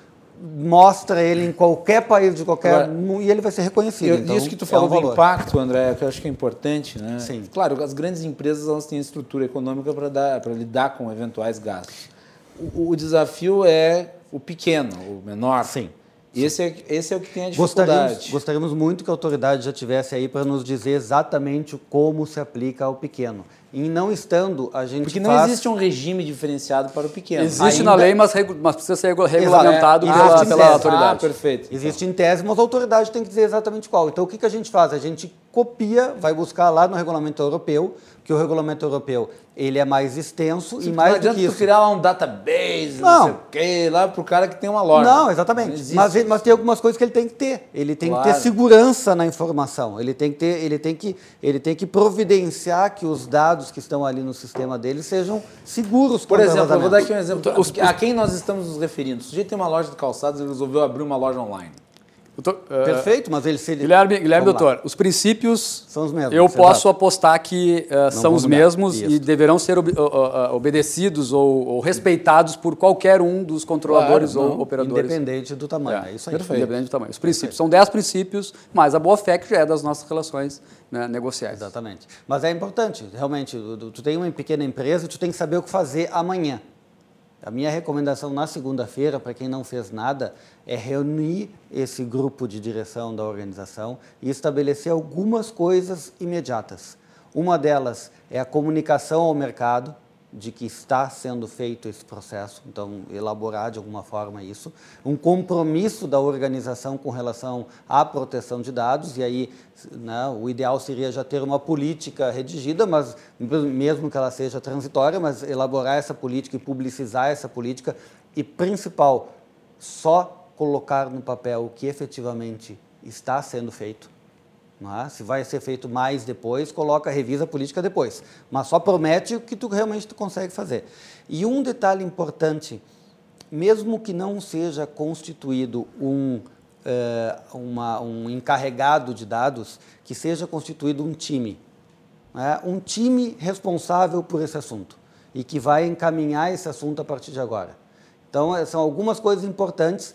[SPEAKER 4] mostra ele em qualquer país de qualquer Agora, e ele vai ser reconhecido. Eu,
[SPEAKER 2] então, isso que tu falou é um do impacto, André, que eu acho que é importante, né? Sim. Claro, as grandes empresas elas têm estrutura econômica para dar para lidar com eventuais gastos. O, o, desafio é o pequeno, o menor.
[SPEAKER 4] Sim.
[SPEAKER 2] Esse é, esse é o que tem a dificuldade.
[SPEAKER 4] Gostaríamos, gostaríamos muito que a autoridade já tivesse aí para nos dizer exatamente como se aplica ao pequeno. E não estando, a gente
[SPEAKER 2] Porque não
[SPEAKER 4] faz...
[SPEAKER 2] existe um regime diferenciado para o pequeno.
[SPEAKER 5] Existe Ainda... na lei, mas, mas, precisa ser regulamentado é, pela, pela autoridade. Ah,
[SPEAKER 4] perfeito. Existe em tese, mas a autoridade tem que dizer exatamente qual. Então, o que, que a gente faz? A gente copia, vai buscar lá no regulamento europeu, que o regulamento europeu ele é mais extenso Sim, e mais
[SPEAKER 2] não
[SPEAKER 4] do que isso.
[SPEAKER 2] criar lá um database, não, não sei o quê, lá para o cara que tem uma loja.
[SPEAKER 4] Não, exatamente. Não mas, mas tem algumas coisas que ele tem que ter. Ele tem claro. que ter segurança na informação. Ele tem que ter, ele tem que, ele tem que providenciar que os dados que estão ali no sistema dele sejam seguros.
[SPEAKER 2] Por exemplo, eu vou dar aqui um exemplo. a quem nós estamos nos referindo? O sujeito tem uma loja de calçados e resolveu abrir uma loja online.
[SPEAKER 4] Uh, Perfeito, mas ele seria.
[SPEAKER 5] Guilherme, Guilherme doutor, os princípios. São os mesmos. Eu posso apostar que uh, são os mesmos Isso. e deverão ser ob, uh, obedecidos ou, ou, respeitados por qualquer um dos controladores claro, ou operadores.
[SPEAKER 4] Independente do tamanho. É, é isso aí.
[SPEAKER 5] Perfeito. Independente do tamanho. Os princípios. Perfeito. São dez princípios, mas a boa fé que já é das nossas relações né, negociais.
[SPEAKER 4] Exatamente. Mas é importante, realmente. Tu, tem uma pequena empresa, tu tem que saber o que fazer amanhã. A minha recomendação na segunda-feira, para quem não fez nada, é reunir esse grupo de direção da organização e estabelecer algumas coisas imediatas. Uma delas é a comunicação ao mercado, de que está sendo feito esse processo, então elaborar de alguma forma isso, um compromisso da organização com relação à proteção de dados, e aí né, o ideal seria já ter uma política redigida, mas mesmo que ela seja transitória, mas elaborar essa política e publicizar essa política, e principal, só colocar no papel o que efetivamente está sendo feito é? Se vai ser feito mais depois, coloca, revisa a política depois. Mas só promete o que tu realmente tu consegue fazer. E um detalhe importante, mesmo que não seja constituído um, uh, uma, um encarregado de dados, que seja constituído um time. É? Um time responsável por esse assunto. e que vai encaminhar esse assunto a partir de agora. Então, é, são algumas coisas importantes.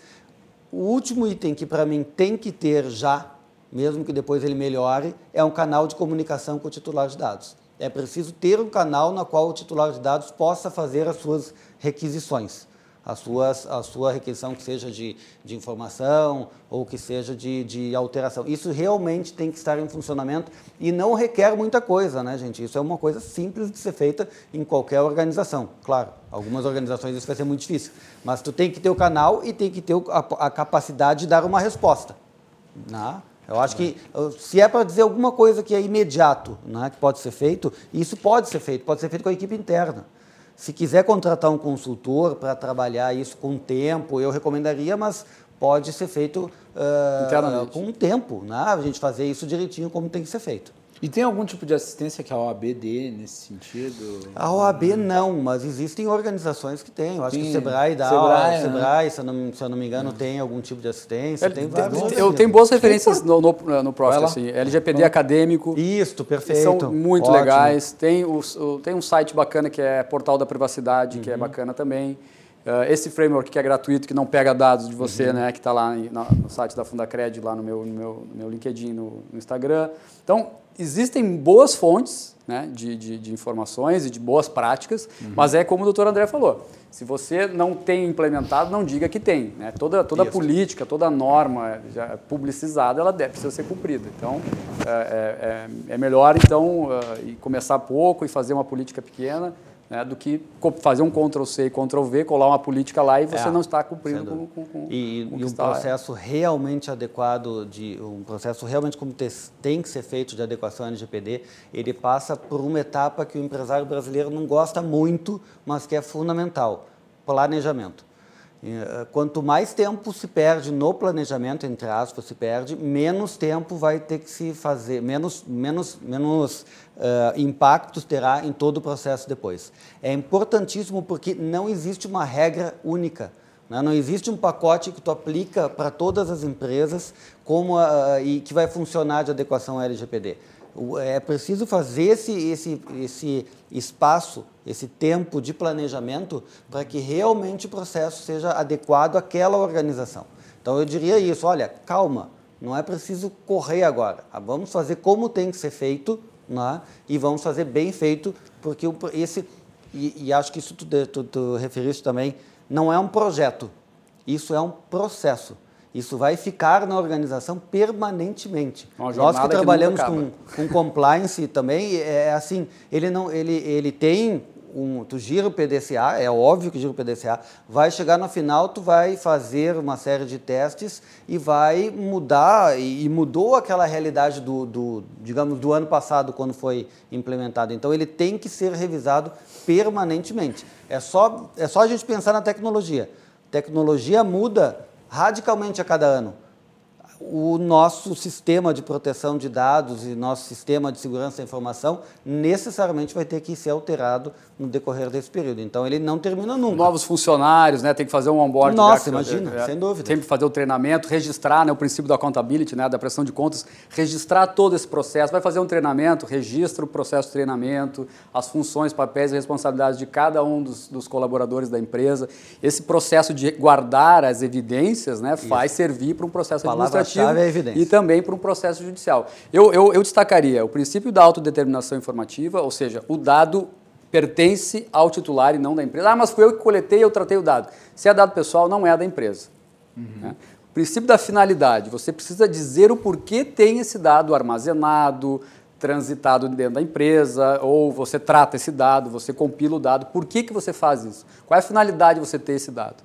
[SPEAKER 4] O último item que para mim tem que ter já, mesmo que depois ele melhore, é um canal de comunicação com o titular de dados. É preciso ter um canal na qual o titular de dados possa fazer as suas requisições a, suas, a sua requisição, que seja de, de informação ou que seja de, de alteração. Isso realmente tem que estar em funcionamento e não requer muita coisa, né, gente? Isso é uma coisa simples de ser feita em qualquer organização. Claro, algumas organizações isso vai ser muito difícil, mas tu tem que ter o canal e tem que ter a, a capacidade de dar uma resposta. Né? Eu acho que se é para dizer alguma coisa que é imediato, né, que pode ser feito, isso pode ser feito, pode ser feito com a equipe interna. Se quiser contratar um consultor para trabalhar isso com tempo, eu recomendaria, mas pode ser feito uh, com tempo, né? a gente fazer isso direitinho como tem que ser feito.
[SPEAKER 2] E tem algum tipo de assistência que a OAB dê nesse sentido?
[SPEAKER 4] A OAB não, mas existem organizações que têm. Eu acho Sim, que o Sebrae dá, Sebrae, o Sebrae né? se, eu não, se eu não me engano, tem algum tipo de assistência. tem
[SPEAKER 5] vários eu tenho boas referências no, no, no Profit, assim, LGPD acadêmico.
[SPEAKER 4] Isso, perfeito.
[SPEAKER 5] São muito Ótimo. legais. Tem, o, tem um site bacana que é Portal da Privacidade, uhum. que é uhum. bacana também. Uh, esse framework que é gratuito, que não pega dados de você, uhum. né, que está lá no, no, site da Fundacred, lá no meu, no meu, no meu LinkedIn, no, no Instagram. Então, existem boas fontes né, de, de, de, informações e de boas práticas, uhum. mas é como o doutor André falou, se você não tem implementado, não diga que tem. Né? Toda, toda política, toda norma publicizada, ela deve precisar ser cumprida. Então, é, é, é, é melhor então uh, começar pouco e fazer uma política pequena, né, do que fazer um Ctrl-C e Ctrl-V, colar uma política lá e você é, não está cumprindo com, com, com,
[SPEAKER 4] E, com e um processo lá. realmente adequado, de um processo realmente como tem que ser feito de adequação LGPD, ele passa por uma etapa que o empresário brasileiro não gosta muito, mas que é fundamental, planejamento. Eh, quanto mais tempo se perde no planejamento, entre aspas, se perde, menos tempo vai ter que se fazer, menos, menos, menos uh, impactos terá em todo o processo depois. É importantíssimo porque não existe uma regra única. Né? Não existe um pacote que tu aplica para todas as empresas como, uh, e que vai funcionar de adequação à LGPD é preciso fazer esse, esse, esse espaço, esse tempo de planejamento para que realmente o processo seja adequado àquela organização. Então eu diria isso, olha, calma, não é preciso correr agora. Vamos fazer como tem que ser feito né? e vamos fazer bem feito, porque esse, e, e acho que isso tu, tu, tu referiste também, não é um projeto, isso é um processo. Isso vai ficar na organização permanentemente. Nós que trabalhamos que com, com compliance também, é assim, ele, não, ele, ele tem um, tu gira o PDCA, é óbvio que gira o PDCA, vai chegar no final, tu vai fazer uma série de testes e vai mudar, e, e mudou aquela realidade do, do, digamos, do ano passado, quando foi implementado. Então, ele tem que ser revisado permanentemente. É só, é só a gente pensar na tecnologia. Tecnologia muda radicalmente a cada ano o nosso sistema de proteção de dados e nosso sistema de segurança da informação necessariamente vai ter que ser alterado no decorrer desse período. Então ele não termina nunca.
[SPEAKER 5] Novos funcionários, né? Tem que fazer um onboard.
[SPEAKER 4] Nossa, imagina, é, é, sem dúvida.
[SPEAKER 5] Sempre fazer o treinamento, registrar, né? O princípio da accountability, né? Da pressão de contas, registrar todo esse processo. Vai fazer um treinamento, registra o processo de treinamento, as funções, papéis e responsabilidades de cada um dos, dos colaboradores da empresa. Esse processo de guardar as evidências, né? Faz Isso. servir para um processo administrativo
[SPEAKER 4] chave é a evidência.
[SPEAKER 5] e também para um processo judicial. Eu, eu, eu destacaria o princípio da autodeterminação informativa, ou seja, o dado pertence ao titular e não da empresa. Ah, mas fui eu que coletei e eu tratei o dado. Se é dado pessoal, não é da empresa. Uhum. Né? O princípio da finalidade, você precisa dizer o porquê tem esse dado armazenado, transitado dentro da empresa, ou você trata esse dado, você compila o dado. Por que, que você faz isso? Qual é a finalidade de você ter esse dado?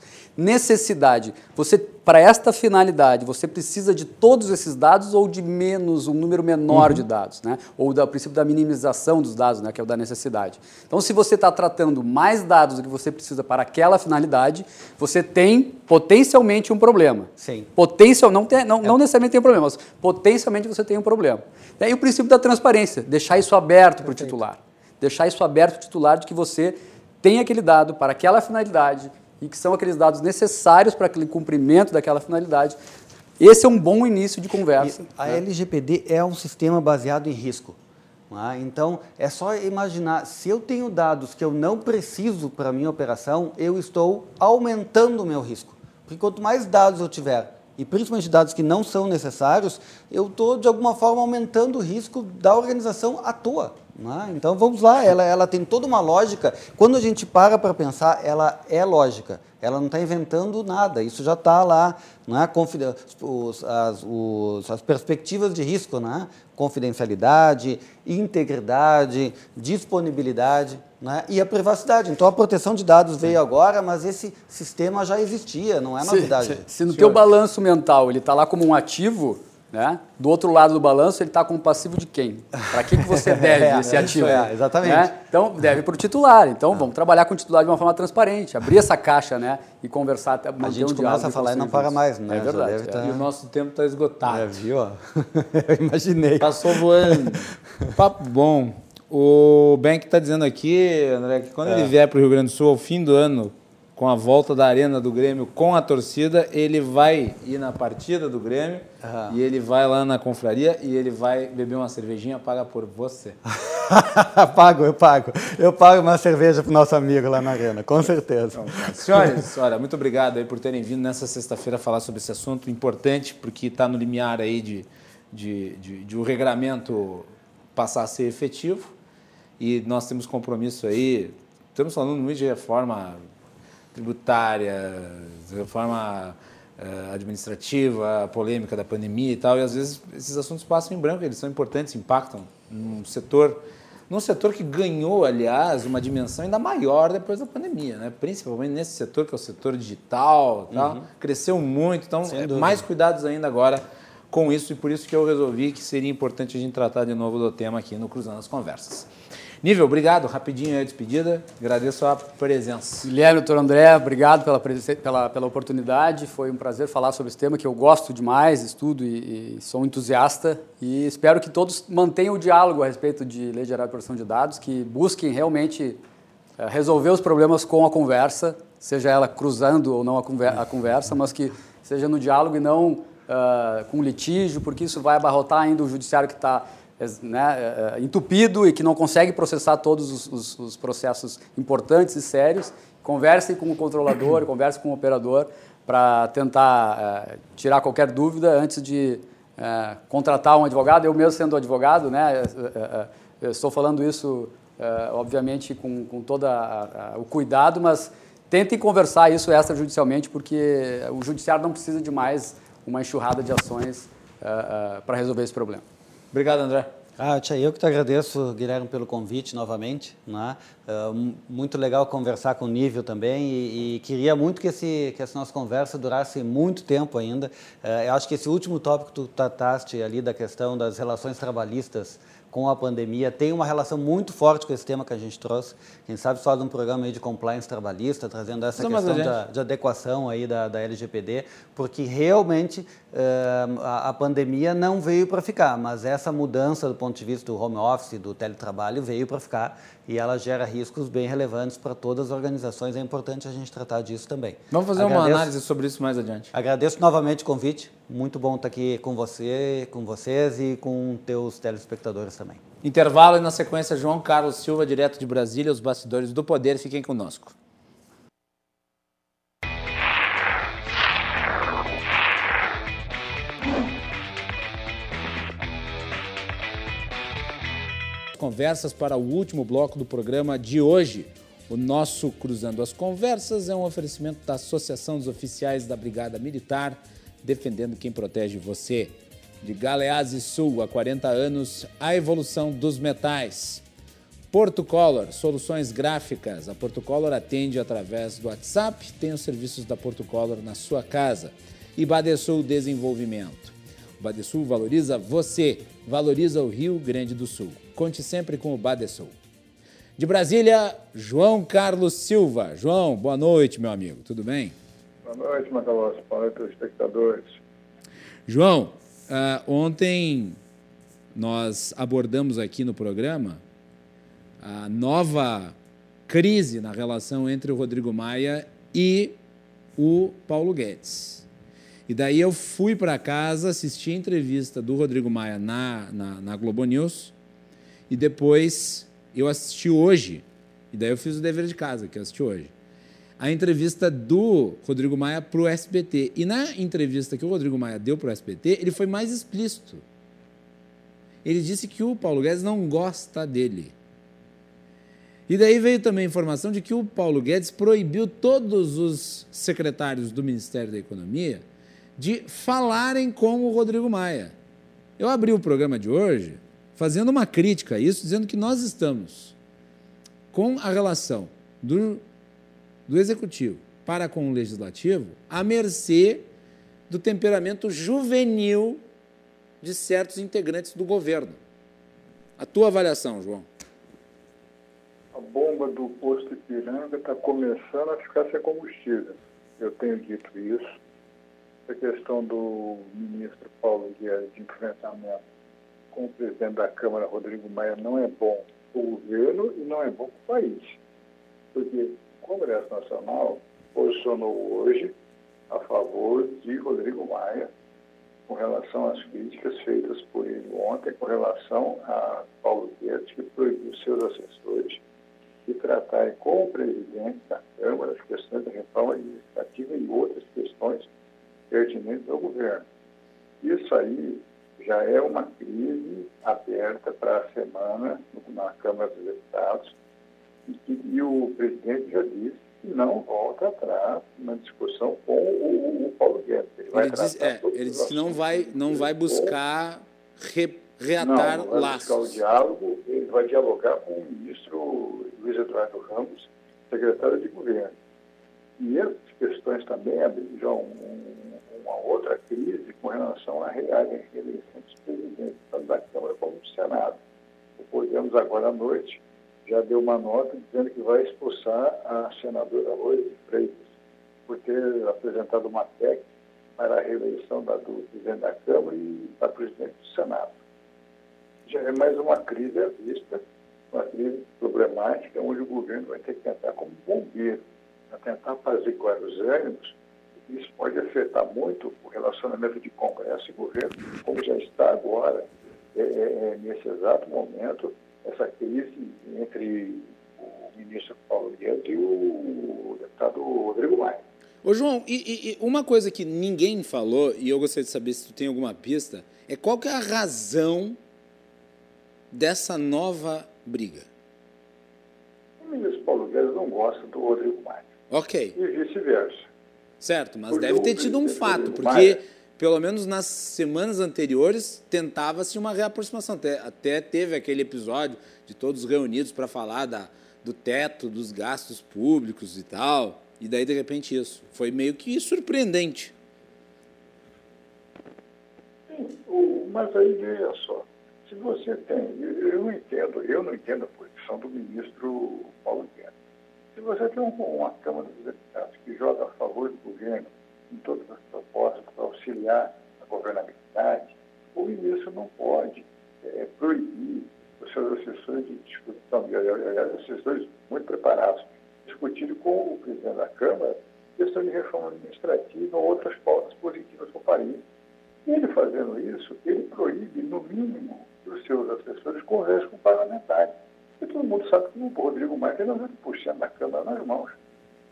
[SPEAKER 5] Necessidade. Você, para esta finalidade, você precisa de todos esses dados ou de menos, um número menor uhum. de dados, né? Ou do princípio da minimização dos dados, né? Que é o da necessidade. Então, se você está tratando mais dados do que você precisa para aquela finalidade, você tem potencialmente um problema.
[SPEAKER 4] Sim.
[SPEAKER 5] Potencial, não, tem, não, é. não necessariamente tem um problema, mas potencialmente você tem um problema. E o princípio da transparência, deixar isso aberto para o titular. Deixar isso aberto para o titular de que você tem aquele dado para aquela finalidade e que são aqueles dados necessários para aquele cumprimento daquela finalidade. Esse é um bom início de conversa. E
[SPEAKER 4] a né? LGPD é um sistema baseado em risco. É? Então, é só imaginar, se eu tenho dados que eu não preciso para a minha operação, eu estou aumentando o meu risco. Porque quanto mais dados eu tiver, e principalmente dados que não são necessários, eu estou, de alguma forma, aumentando o risco da organização à toa. É? Então, vamos lá, ela, ela tem toda uma lógica. Quando a gente para para pensar, ela é lógica. Ela não está inventando nada, isso já está lá, né? Os, as, os, as perspectivas de risco, né? confidencialidade, integridade, disponibilidade né? e a privacidade. Então a proteção de dados veio agora, mas esse sistema já existia, não é novidade.
[SPEAKER 5] Se, se, se no teu balanço mental ele está lá como um ativo, né? Do outro lado do balanço, ele está com o passivo de quem? Para que, que você deve é, esse ativo?
[SPEAKER 4] É, exatamente. Né?
[SPEAKER 5] Então, deve para o titular. Então, vamos trabalhar com o titular de uma forma transparente, abrir essa caixa né? e conversar.
[SPEAKER 4] A gente um começa a falar e não para mais. Né?
[SPEAKER 5] É verdade. É.
[SPEAKER 2] Tá... E o nosso tempo está esgotado.
[SPEAKER 4] É, viu? Eu imaginei.
[SPEAKER 2] Passou voando. Papo bom. O Bank está dizendo aqui, André, que quando é. ele vier para o Rio Grande do Sul ao fim do ano, com a volta da arena do Grêmio com a torcida, ele vai ir na partida do Grêmio uhum. e ele vai lá na confraria e ele vai beber uma cervejinha paga por você.
[SPEAKER 4] pago, eu pago. Eu pago uma cerveja pro nosso amigo lá na arena, com certeza.
[SPEAKER 2] Então, senhores, olha, muito obrigado aí por terem vindo nessa sexta-feira falar sobre esse assunto importante, porque está no limiar aí de, de, de, de o um regramento passar a ser efetivo e nós temos compromisso aí, estamos falando muito de reforma tributária, reforma uh, administrativa, a polêmica da pandemia e tal, e às vezes esses assuntos passam em branco, eles são importantes, impactam num setor, num setor que ganhou, aliás, uma dimensão ainda maior depois da pandemia, né? principalmente nesse setor que é o setor digital, tal, uhum. cresceu muito, então é mais cuidados ainda agora com isso, e por isso que eu resolvi que seria importante a gente tratar de novo do tema aqui no Cruzando as Conversas. Nível, obrigado. Rapidinho a despedida. Agradeço a presença.
[SPEAKER 5] Guilherme, doutor André, obrigado pela, pela, pela oportunidade. Foi um prazer falar sobre esse tema que eu gosto demais, estudo e, e sou entusiasta. E espero que todos mantenham o diálogo a respeito de Lei Geral de Proteção de Dados, que busquem realmente uh, resolver os problemas com a conversa, seja ela cruzando ou não a, conver a conversa, mas que seja no diálogo e não uh, com litígio, porque isso vai abarrotar ainda o judiciário que está né, é, é, entupido e que não consegue processar todos os, os, os processos importantes e sérios, conversem com o controlador, conversem com o operador para tentar é, tirar qualquer dúvida antes de é, contratar um advogado. Eu mesmo sendo advogado, né, é, é, estou falando isso, obviamente, com, com todo o cuidado, mas tentem conversar isso extrajudicialmente, porque o judiciário não precisa de mais uma enxurrada de ações para resolver esse problema.
[SPEAKER 2] Obrigado, André.
[SPEAKER 4] Ah, eu que te agradeço, Guilherme, pelo convite novamente. Né? Uh, muito legal conversar com o Nível também e, e, queria muito que, esse, que essa nossa conversa durasse muito tempo ainda. Uh, eu acho que esse último tópico que tu trataste ali da questão das relações trabalhistas com a pandemia tem uma relação muito forte com esse tema que a gente trouxe. Quem sabe faz um programa aí de compliance trabalhista, trazendo essa questão de, de, adequação aí da, da LGPD, porque realmente uh, a, a, pandemia não veio para ficar, mas essa mudança do ponto de vista do home office, do teletrabalho, veio para ficar e ela gera riscos bem relevantes para todas as organizações. É importante a gente tratar disso também.
[SPEAKER 2] Vamos fazer Agradeço, uma análise sobre isso mais adiante.
[SPEAKER 4] Agradeço novamente o convite. Muito bom estar aqui com você, com vocês e com teus telespectadores também.
[SPEAKER 2] Intervalo e na sequência João Carlos Silva, direto de Brasília, os bastidores do poder. Fiquem conosco. Conversas para o último bloco do programa de hoje. O nosso Cruzando as Conversas é um oferecimento da Associação dos Oficiais da Brigada Militar defendendo quem protege você. De Galeazzi Sul, há 40 anos, a evolução dos metais. Porto Color, soluções gráficas. A Porto Color atende através do WhatsApp, tem os serviços da Porto Color na sua casa. E Badesul Desenvolvimento. O Badesul valoriza você, valoriza o Rio Grande do Sul. Conte sempre com o Badesul. De Brasília, João Carlos Silva. João, boa noite, meu amigo. Tudo bem?
[SPEAKER 6] Boa noite, Macalossi. Boa noite, telespectadores.
[SPEAKER 2] João, uh, ontem nós abordamos aqui no programa a nova crise na relação entre o Rodrigo Maia e o Paulo Guedes. E daí eu fui para casa, assisti a entrevista do Rodrigo Maia na, na, na Globo News E depois eu assisti hoje, e daí eu fiz o dever de casa, que eu assisti hoje, a entrevista do Rodrigo Maia para o SBT. E na entrevista que o Rodrigo Maia deu para o SBT, ele foi mais explícito. Ele disse que o Paulo Guedes não gosta dele. E daí veio também a informação de que o Paulo Guedes proibiu todos os secretários do Ministério da Economia de falarem com o Rodrigo Maia. Eu abri o programa de hoje fazendo uma crítica a isso, dizendo que nós estamos com a relação do, do executivo para com o legislativo à mercê do temperamento juvenil de certos integrantes do governo. A tua avaliação, João?
[SPEAKER 6] A bomba do posto Ipiranga está começando a ficar sem combustível. Eu tenho dito isso. A questão do ministro Paulo Guedes de enfrentamento com o presidente da Câmara, Rodrigo Maia, não é bom para o governo e não é bom para o país. Porque Congresso Nacional posicionou hoje a favor de Rodrigo Maia com relação às críticas feitas por ele ontem com relação a Paulo Guedes, que proibiu seus assessores de tratarem com o presidente da Câmara as questões da reforma administrativa e outras questões pertinentes ao governo. Isso aí já é uma crise aberta para a semana na Câmara dos Deputados e, e o presidente já disse que não volta atrás na discussão com o, o Paulo Guedes.
[SPEAKER 2] Ele, ele diz, é, ele disse que não vai, não vai buscar re, reatar
[SPEAKER 6] não, não vai
[SPEAKER 2] laços.
[SPEAKER 6] buscar o diálogo, ele vai dialogar com o ministro Luiz Eduardo Ramos, secretário de governo. E essas questões também abriram já um, uma outra crise com relação à reeleição dos presidentes, tanto da Câmara como do Senado. Podemos, agora à noite, já deu uma nota dizendo que vai expulsar a senadora Rose Freitas por ter apresentado uma PEC para a reeleição da, do presidente da Câmara e da presidente do Senado. Já é mais uma crise à vista, uma crise problemática, onde o governo vai ter que entrar como bombeiro para tentar fazer com os ânimos isso pode afetar muito o relacionamento de Congresso e governo, como já está agora, é, é, é, nesse exato momento, essa crise entre o ministro Paulo Guedes e o deputado Rodrigo Maia.
[SPEAKER 2] Ô João, e, e, uma coisa que ninguém falou, e eu gostaria de saber se tu tem alguma pista, é qual que é a razão dessa nova briga?
[SPEAKER 6] O ministro Paulo Guedes não gosta do Rodrigo Maia.
[SPEAKER 2] Ok.
[SPEAKER 6] E vice-versa.
[SPEAKER 2] Certo, mas deve ter tido um fato, porque pelo menos nas semanas anteriores tentava-se uma reaproximação. Até, até teve aquele episódio de todos reunidos para falar da, do teto dos gastos públicos e tal. E daí, de repente, isso. Foi meio que surpreendente.
[SPEAKER 6] Sim, mas aí veja só. Se você tem. Eu não entendo, eu não entendo a posição do ministro Paulo Guedes. Se você tem uma Câmara dos Deputados que joga a favor do governo em todas as propostas para auxiliar a governabilidade, o ministro não pode é, proibir os seus assessores de discussão, aliás, assessores muito preparados, discutirem com o presidente da Câmara questão de reforma administrativa ou outras pautas positivas para o país. Ele fazendo isso, ele proíbe, no mínimo, que os seus assessores conversem com parlamentares. E todo mundo sabe que o Rodrigo Maia tem 90% da Câmara nas mãos.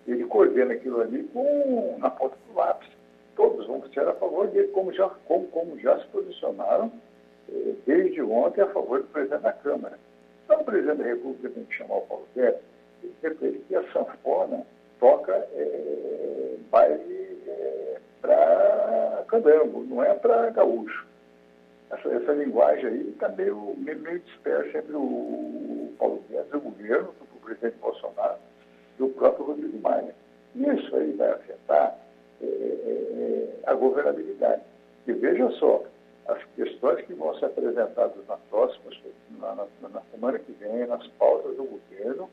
[SPEAKER 6] Ele coordena aquilo ali com, na ponta do lápis. Todos vão ser a favor dele, como já, como, como já se posicionaram eh, desde ontem a favor do presidente da Câmara. Então, o presidente da República tem que chamar o Paulo Guedes e dizer que a sanfona toca é, baile é, para candango, não é para gaúcho essa, essa linguagem aí está meio, meio, meio dispersa entre o Paulo Guedes, o governo, o presidente Bolsonaro e o próprio Rodrigo Maia. E isso aí vai afetar é, é, é, a governabilidade. E veja só, as questões que vão ser apresentadas na próxima, na, na, na semana que vem, nas pautas do governo,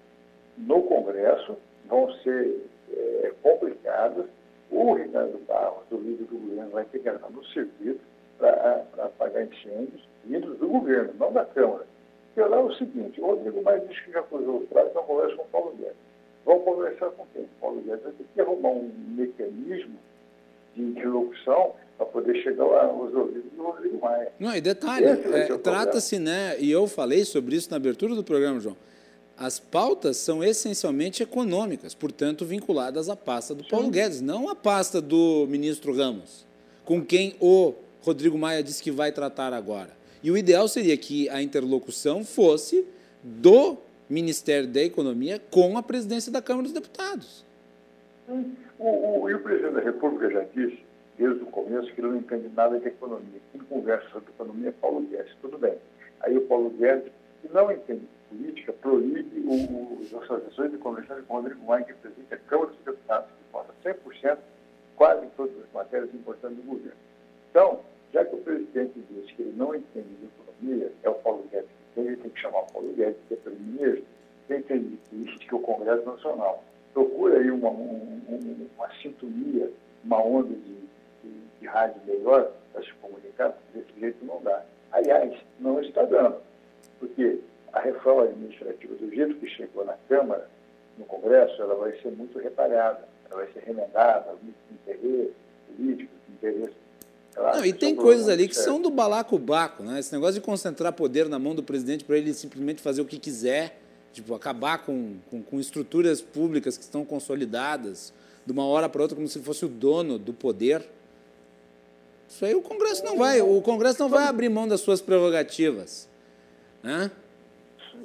[SPEAKER 6] no Congresso, vão ser é, complicadas. O Ricardo Barros, o líder do governo, vai ter que entrar no serviço para apagar incêndios vindos do governo, não da Câmara. Porque lá é o seguinte, o Rodrigo Maia diz que já cruzou os braços, não conversa com o Paulo Guedes. Vão conversar com quem? Paulo Guedes. Vai ter que arrumar um mecanismo de interlocução para poder chegar aos ouvidos do Rodrigo Maia.
[SPEAKER 2] Não, e detalhe, é, trata-se, né, e eu falei sobre isso na abertura do programa, João, as pautas são essencialmente econômicas, portanto, vinculadas à pasta do Sim. Paulo Guedes, não à pasta do ministro Ramos, com quem o Rodrigo Maia disse que vai tratar agora. E o ideal seria que a interlocução fosse do Ministério da Economia com a presidência da Câmara dos Deputados.
[SPEAKER 6] O, o, e o presidente da República já disse, desde o começo, que ele não entende nada de economia. Quem conversa sobre economia é Paulo Guedes. Tudo bem. Aí o Paulo Guedes, que não entende política, proíbe o, as associações de convenção com o Rodrigo Maia, que presidente a Câmara dos Deputados, que vota 100%, quase todas as matérias importantes do governo. Então, já que o presidente disse que ele não entende de economia, é o Paulo Guedes ele tem que chamar o Paulo Guedes, que é primeiro, quem entende de política é o Congresso Nacional. Procura aí uma, um, uma sintonia, uma onda de, de, de rádio melhor para se comunicar, porque desse jeito não dá. Aliás, não está dando, porque a reforma administrativa, do jeito que chegou na Câmara, no Congresso, ela vai ser muito reparada, ela vai ser remendada, muito interesse político, interesse
[SPEAKER 2] não, e tem coisas ali que são do balacobaco, né? Esse negócio de concentrar poder na mão do presidente para ele simplesmente fazer o que quiser, tipo, acabar com, com, com, estruturas públicas que estão consolidadas, de uma hora para outra como se fosse o dono do poder. Isso aí o Congresso não vai, o Congresso não vai abrir mão das suas prerrogativas. Né?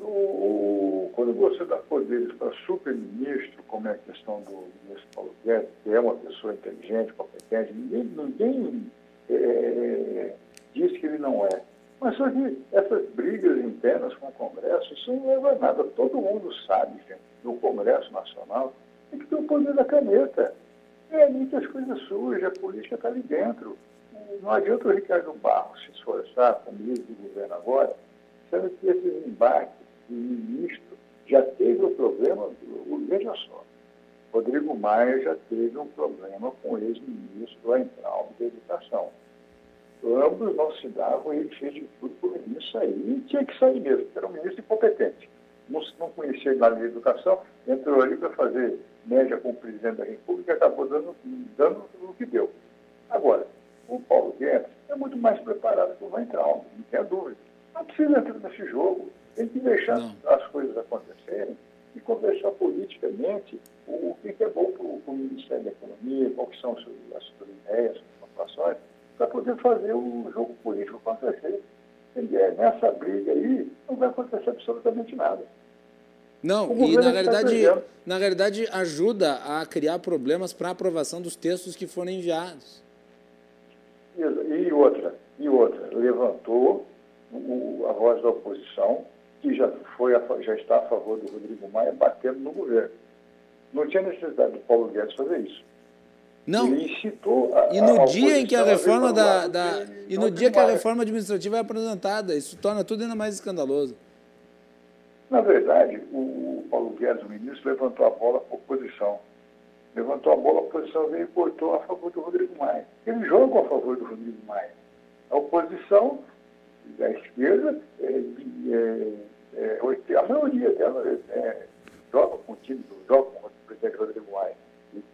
[SPEAKER 6] O, quando você dá poderes para super-ministro, como é a questão do ministro Paulo Guedes, que é uma pessoa inteligente, competente, ninguém, ninguém é, diz que ele não é. Mas só que essas brigas internas com o Congresso, isso não leva a nada. Todo mundo sabe que no Congresso Nacional tem que ter o poder da caneta. É ali que as coisas surgem, a política está ali dentro. Não adianta o Ricardo Barros se esforçar como líder do governo agora, sendo que esses embates de ministro já teve o problema, do, veja só, Rodrigo Maia já teve um problema com o ex-ministro Weintraub da Educação. Ambos não se davam e ele fez de tudo para o ministro sair. E tinha que sair mesmo, porque era um ministro incompetente. Não, não conhecia nada de educação, entrou ali para fazer média com o presidente da República e acabou dando, dando o que deu. Agora, o Paulo Guedes é muito mais preparado que o Weintraub, não tenha dúvida. Não precisa entrar nesse jogo. Tem que deixar não. as coisas acontecerem e conversar politicamente o, que é bom para o Ministério da Economia, quais são as suas, as suas ideias, as suas preocupações, para poder fazer o jogo político acontecer. É, nessa briga aí, não vai acontecer absolutamente nada.
[SPEAKER 2] Não, e na verdade, na verdade ajuda a criar problemas para a aprovação dos textos que forem enviados.
[SPEAKER 6] E outra, e outra, levantou o, a voz da oposição, que já, foi a, já está a favor do Rodrigo Maia, batendo no governo. Não tinha necessidade do Paulo Guedes fazer isso.
[SPEAKER 2] Não. Ele incitou a, e no a dia em que a reforma da, da e no dia que a reforma administrativa é apresentada, isso torna tudo ainda mais escandaloso.
[SPEAKER 6] Na verdade, o, Paulo Guedes, o ministro, levantou a bola para a oposição. Levantou a bola, a oposição veio e cortou a favor do Rodrigo Maia. Ele joga a favor do Rodrigo Maia. A oposição, da esquerda, é, é, é, a maioria dela joga com o time, joga com o presidente Rodrigo Maia.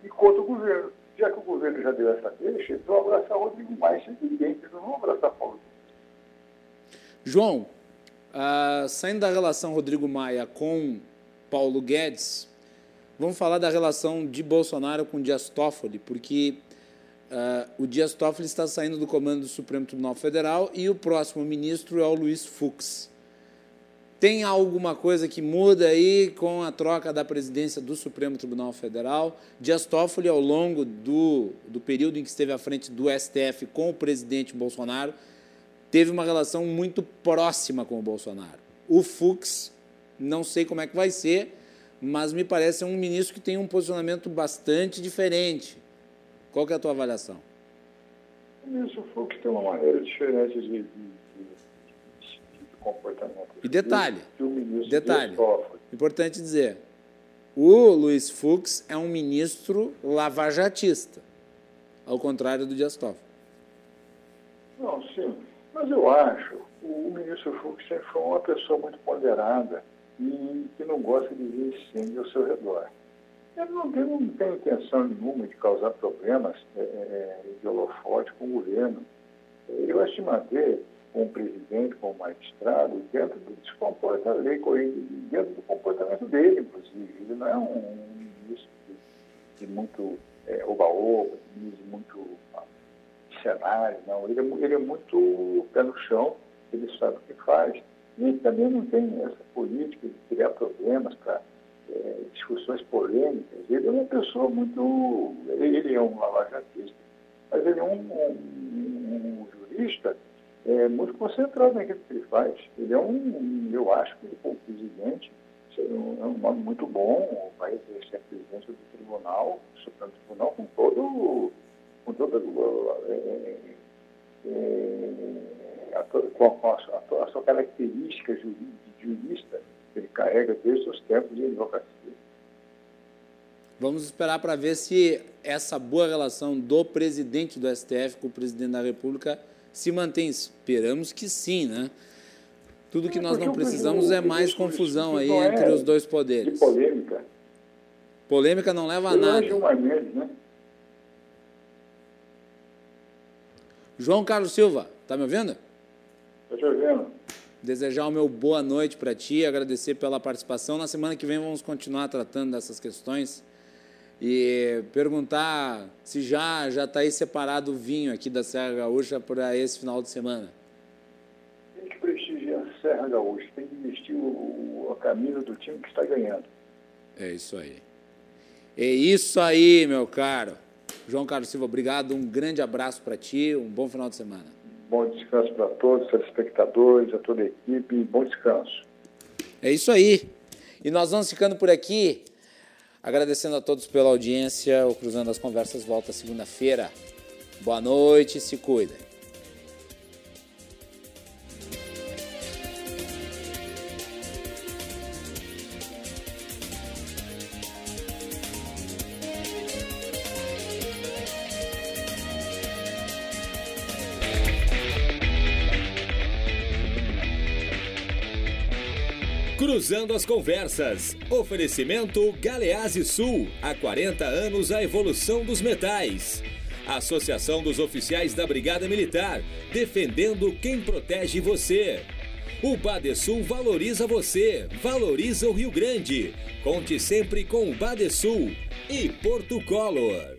[SPEAKER 6] E, contra o governo. Já que o governo já deu essa deixa, então abraçar Rodrigo Maia sem ninguém, eles não vão abraçar Paulo.
[SPEAKER 2] João, uh, saindo da relação Rodrigo Maia com Paulo Guedes, vamos falar da relação de Bolsonaro com Dias Toffoli, porque uh, o Dias Toffoli está saindo do comando do Supremo Tribunal Federal e o próximo ministro é o Luiz Fux. Tem alguma coisa que muda aí com a troca da presidência do Supremo Tribunal Federal? Dias Toffoli, ao longo do, do período em que esteve à frente do STF com o presidente Bolsonaro, teve uma relação muito próxima com o Bolsonaro. O Fux, não sei como é que vai ser, mas me parece um ministro que tem um posicionamento bastante diferente. Qual é a tua avaliação?
[SPEAKER 6] O ministro Fux tem uma maneira diferente de, de comportamento.
[SPEAKER 2] E detalhe, detalhe, importante dizer, o Luiz Fux é um ministro lavajatista, ao contrário do Dias Toffoli.
[SPEAKER 6] Não, sim, mas eu acho o ministro Fux sempre foi uma pessoa muito ponderada e que não gosta de ver incêndio ao seu redor. Ele não tem, não tem intenção nenhuma de causar problemas é, é de holofote com o governo. ele vai se manter com o presidente, com o magistrado, dentro do que lei, dentro do comportamento dele, inclusive. Ele não é um ministro de, muito é, oba-oba, de muito ah, cenário, não. Ele é, ele é muito pé no chão, ele sabe o que faz. E também não tem essa política de criar problemas para é, discussões polêmicas. Ele é uma pessoa muito. Ele é um lavajatista, mas ele é um, um, um jurista é, muito concentrado naquilo que ele faz. Ele é um, eu acho que ele, como presidente, é um, é um nome muito bom, vai exercer a presidência do tribunal, do Supremo Tribunal, com todo, com toda é, é, a, com, a, a, a, sua característica de jurista ele carrega desde os tempos de advocacia.
[SPEAKER 2] Vamos esperar para ver se essa boa relação do presidente do STF com o presidente da República se mantém. Esperamos que sim, né? Tudo que é, nós não precisamos é mais confusão aí entre os dois poderes.
[SPEAKER 6] polêmica.
[SPEAKER 2] Polêmica não leva a nada.
[SPEAKER 6] Né?
[SPEAKER 2] João Carlos Silva, tá me ouvindo?
[SPEAKER 6] Estou te ouvindo.
[SPEAKER 2] Desejar o meu boa noite para ti, agradecer pela participação. Na semana que vem vamos continuar tratando dessas questões e perguntar se já já está aí separado o vinho aqui da Serra Gaúcha para esse final de semana.
[SPEAKER 6] Tem que prestigiar a Serra Gaúcha, tem que vestir o, a camisa do time que está ganhando.
[SPEAKER 2] É isso aí. É isso aí, meu caro. João Carlos Silva, obrigado, um grande abraço para ti, um bom final de semana.
[SPEAKER 6] Bom descanso para todos, telespectadores, a toda a equipe, bom descanso.
[SPEAKER 2] É isso aí. E nós vamos ficando por aqui. Agradecendo a todos pela audiência, o Cruzando as Conversas volta segunda-feira. Boa noite, se cuidem.
[SPEAKER 1] Cruzando as Conversas. Oferecimento Galease Sul. Há 40 anos a evolução dos metais. Associação dos Oficiais da Brigada Militar. Defendendo quem protege você. O Badesul valoriza você, valoriza o Rio Grande. Conte sempre com o Badesul e Porto Color.